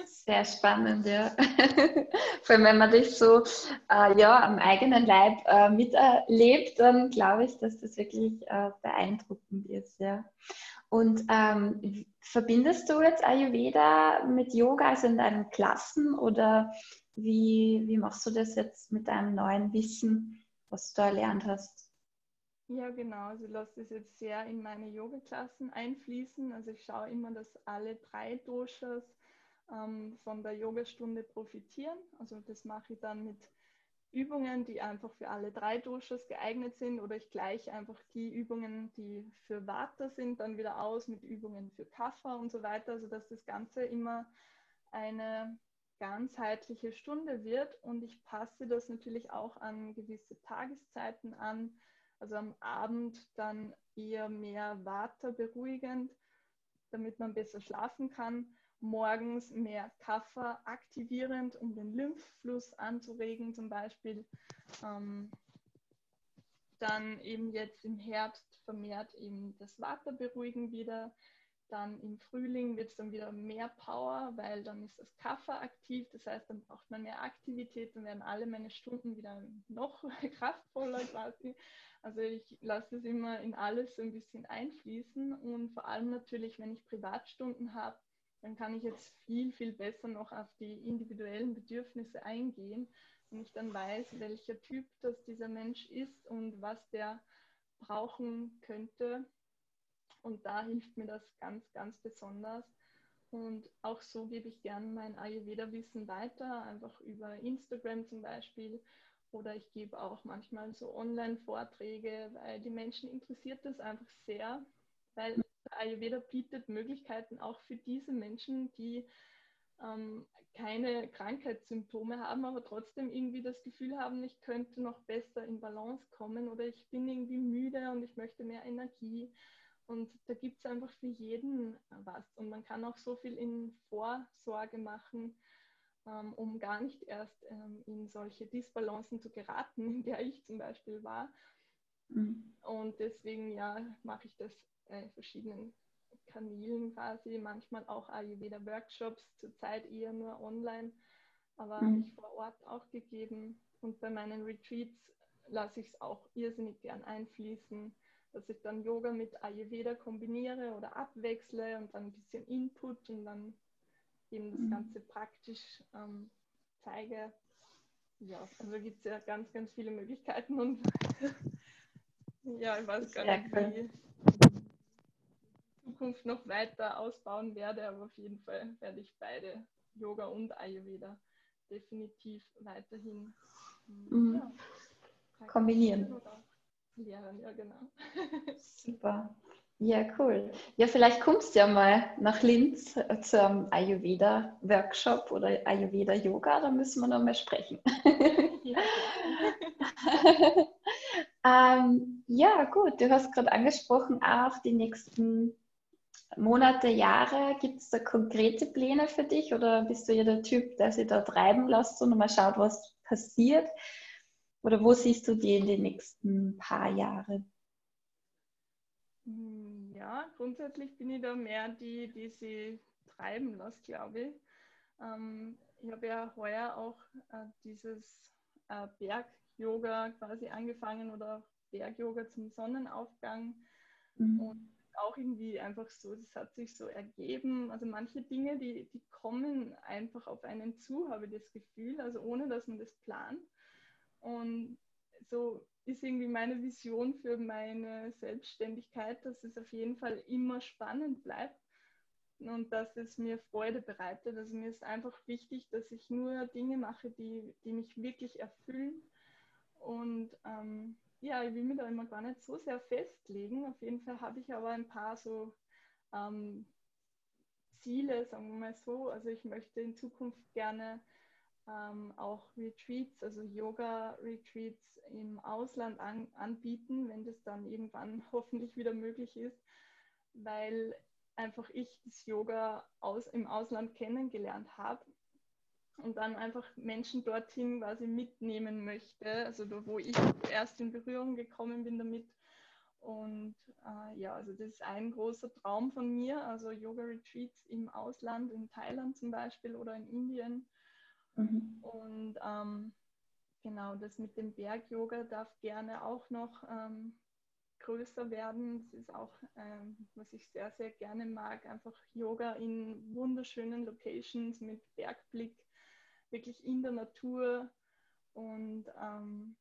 Sehr spannend, ja. Vor allem, wenn man das so äh, ja, am eigenen Leib äh, miterlebt, dann glaube ich, dass das wirklich äh, beeindruckend ist, ja. Und ähm, verbindest du jetzt Ayurveda mit Yoga, also in deinen Klassen, oder wie, wie machst du das jetzt mit deinem neuen Wissen, was du da erlernt hast? Ja, genau. Also ich lasse das jetzt sehr in meine Yoga-Klassen einfließen. Also ich schaue immer, dass alle drei Doshas ähm, von der Yogastunde profitieren. Also das mache ich dann mit Übungen, die einfach für alle drei Doshas geeignet sind oder ich gleiche einfach die Übungen, die für Vata sind, dann wieder aus mit Übungen für Kapha und so weiter. Also dass das Ganze immer eine ganzheitliche Stunde wird und ich passe das natürlich auch an gewisse Tageszeiten an. Also am Abend dann eher mehr Water beruhigend, damit man besser schlafen kann. Morgens mehr Kaffer aktivierend, um den Lymphfluss anzuregen zum Beispiel. Ähm, dann eben jetzt im Herbst vermehrt eben das Water beruhigen wieder dann im Frühling wird es dann wieder mehr Power, weil dann ist das Kaffer aktiv. Das heißt, dann braucht man mehr Aktivität, dann werden alle meine Stunden wieder noch kraftvoller quasi. Also ich lasse es immer in alles so ein bisschen einfließen und vor allem natürlich, wenn ich Privatstunden habe, dann kann ich jetzt viel, viel besser noch auf die individuellen Bedürfnisse eingehen und ich dann weiß, welcher Typ das dieser Mensch ist und was der brauchen könnte und da hilft mir das ganz, ganz besonders. Und auch so gebe ich gerne mein Ayurveda-Wissen weiter, einfach über Instagram zum Beispiel. Oder ich gebe auch manchmal so Online-Vorträge, weil die Menschen interessiert das einfach sehr, weil Ayurveda bietet Möglichkeiten auch für diese Menschen, die ähm, keine Krankheitssymptome haben, aber trotzdem irgendwie das Gefühl haben, ich könnte noch besser in Balance kommen oder ich bin irgendwie müde und ich möchte mehr Energie. Und da gibt es einfach für jeden was. Und man kann auch so viel in Vorsorge machen, ähm, um gar nicht erst ähm, in solche Disbalancen zu geraten, in der ich zum Beispiel war. Mhm. Und deswegen ja, mache ich das in verschiedenen Kanälen quasi, manchmal auch Ayurveda-Workshops, zurzeit eher nur online, aber mhm. habe ich vor Ort auch gegeben. Und bei meinen Retreats lasse ich es auch irrsinnig gern einfließen dass ich dann Yoga mit Ayurveda kombiniere oder abwechsle und dann ein bisschen Input und dann eben das mhm. Ganze praktisch ähm, zeige. Ja, also gibt es ja ganz, ganz viele Möglichkeiten und ja, ich weiß gar nicht, wie ich in Zukunft noch weiter ausbauen werde, aber auf jeden Fall werde ich beide, Yoga und Ayurveda, definitiv weiterhin mhm. ja, kombinieren. Oder Lehren, ja genau. Super. Ja, cool. Ja, vielleicht kommst du ja mal nach Linz zum Ayurveda-Workshop oder Ayurveda-Yoga, da müssen wir noch mal sprechen. Ja, ähm, ja gut, du hast gerade angesprochen, auch die nächsten Monate, Jahre. Gibt es da konkrete Pläne für dich oder bist du ja der Typ, der sich da treiben lässt und mal schaut, was passiert? Oder wo siehst du die in den nächsten paar Jahren? Hm, ja, grundsätzlich bin ich da mehr die, die sie treiben lässt, glaube ich. Ähm, ich habe ja heuer auch äh, dieses äh, Berg-Yoga quasi angefangen oder Berg-Yoga zum Sonnenaufgang. Mhm. Und auch irgendwie einfach so, das hat sich so ergeben. Also manche Dinge, die, die kommen einfach auf einen zu, habe ich das Gefühl, also ohne dass man das plant. Und so ist irgendwie meine Vision für meine Selbstständigkeit, dass es auf jeden Fall immer spannend bleibt und dass es mir Freude bereitet. Also mir ist einfach wichtig, dass ich nur Dinge mache, die, die mich wirklich erfüllen. Und ähm, ja, ich will mir da immer gar nicht so sehr festlegen. Auf jeden Fall habe ich aber ein paar so ähm, Ziele, sagen wir mal so. Also ich möchte in Zukunft gerne ähm, auch Retreats, also Yoga-Retreats im Ausland an, anbieten, wenn das dann irgendwann hoffentlich wieder möglich ist, weil einfach ich das Yoga aus, im Ausland kennengelernt habe und dann einfach Menschen dorthin quasi mitnehmen möchte, also da, wo ich erst in Berührung gekommen bin damit Und äh, ja, also das ist ein großer Traum von mir, also Yoga-Retreats im Ausland, in Thailand zum Beispiel oder in Indien. Mhm. Und ähm, genau, das mit dem Berg-Yoga darf gerne auch noch ähm, größer werden. Das ist auch, ähm, was ich sehr, sehr gerne mag, einfach Yoga in wunderschönen Locations mit Bergblick, wirklich in der Natur. Und ähm,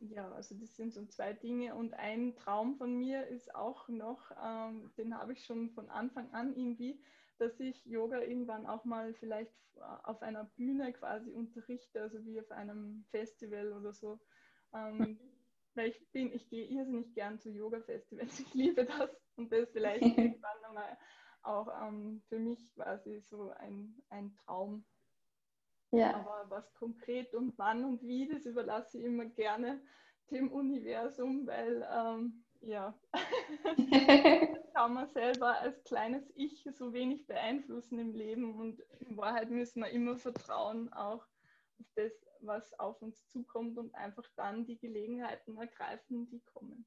ja, also das sind so zwei Dinge. Und ein Traum von mir ist auch noch, ähm, den habe ich schon von Anfang an irgendwie, dass ich Yoga irgendwann auch mal vielleicht auf einer Bühne quasi unterrichte, also wie auf einem Festival oder so. Ähm, weil ich bin, ich gehe irrsinnig gern zu Yoga-Festivals, ich liebe das und das vielleicht irgendwann nochmal auch ähm, für mich quasi so ein, ein Traum. Ja. Aber was konkret und wann und wie, das überlasse ich immer gerne dem Universum, weil ähm, ja, kann man selber als kleines Ich so wenig beeinflussen im Leben und in Wahrheit müssen wir immer vertrauen auch auf das, was auf uns zukommt und einfach dann die Gelegenheiten ergreifen, die kommen.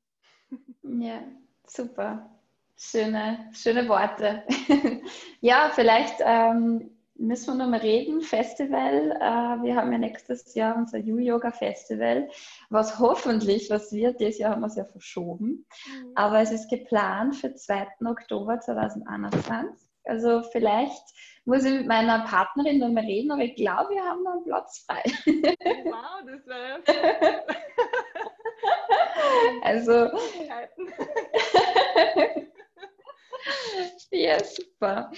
Ja, super. Schöne, schöne Worte. ja, vielleicht ähm, müssen wir nochmal reden. Festival. Äh, wir haben ja nächstes Jahr unser You-Yoga-Festival, was hoffentlich was wird. Dieses Jahr haben wir es ja verschoben. Mhm. Aber es ist geplant für 2. Oktober 2021. Also vielleicht muss ich mit meiner Partnerin nochmal reden, aber ich glaube, wir haben noch einen Platz frei. Wow, das wäre Also. ja, super.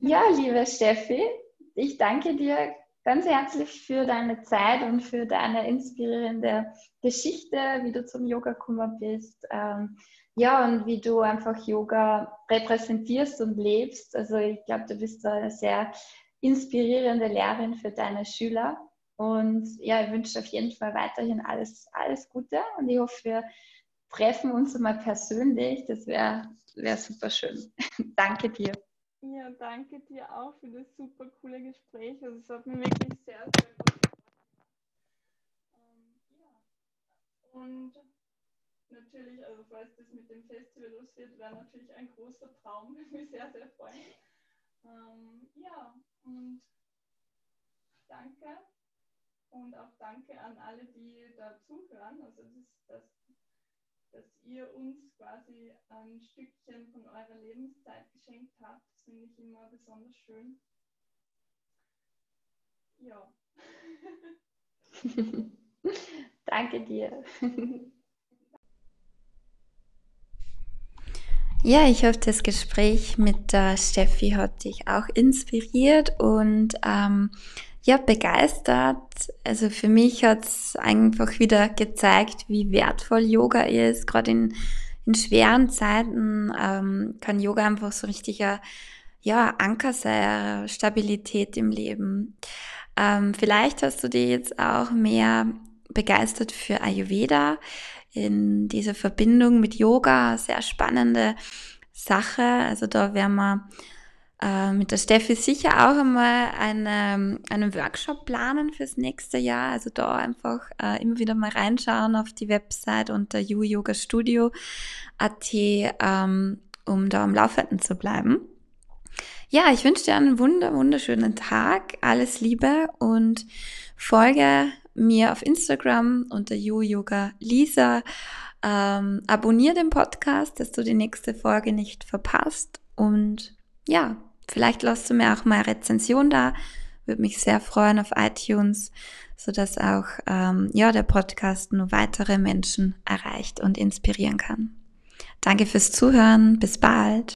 Ja, liebe Steffi, ich danke dir ganz herzlich für deine Zeit und für deine inspirierende Geschichte, wie du zum Yoga gekommen bist. Ähm, ja, und wie du einfach Yoga repräsentierst und lebst. Also ich glaube, du bist eine sehr inspirierende Lehrerin für deine Schüler. Und ja, ich wünsche auf jeden Fall weiterhin alles, alles Gute und ich hoffe, wir treffen uns mal persönlich. Das wäre wär super schön. danke dir. Ja, danke dir auch für das super coole Gespräch. Also es hat mir wirklich sehr, sehr gut. Ähm, ja. Und natürlich, also falls das mit dem Festival los wird, wäre natürlich ein großer Traum, würde mich sehr, sehr freuen. Ähm, ja, und danke. Und auch danke an alle, die da zuhören. Also das, das, dass ihr uns quasi ein Stückchen von eurer Lebenszeit geschenkt habt, das finde ich immer besonders schön. Ja. Danke dir. Ja, ich hoffe, das Gespräch mit der Steffi hat dich auch inspiriert und ähm, ja, begeistert. Also für mich hat es einfach wieder gezeigt, wie wertvoll Yoga ist. Gerade in, in schweren Zeiten ähm, kann Yoga einfach so richtiger ja, Anker sein, Stabilität im Leben. Ähm, vielleicht hast du dich jetzt auch mehr begeistert für Ayurveda in dieser Verbindung mit Yoga, sehr spannende Sache. Also da werden wir mit der Steffi sicher auch einmal eine, einen Workshop planen fürs nächste Jahr. Also da einfach äh, immer wieder mal reinschauen auf die Website unter youyogastudio.at, ähm, um da am Laufenden zu bleiben. Ja, ich wünsche dir einen wunder, wunderschönen Tag. Alles Liebe und folge mir auf Instagram unter YouYoga Lisa. Ähm, abonniere den Podcast, dass du die nächste Folge nicht verpasst. Und ja, vielleicht lässt du mir auch mal Rezension da. Würde mich sehr freuen auf iTunes, sodass auch ähm, ja, der Podcast nur weitere Menschen erreicht und inspirieren kann. Danke fürs Zuhören. Bis bald.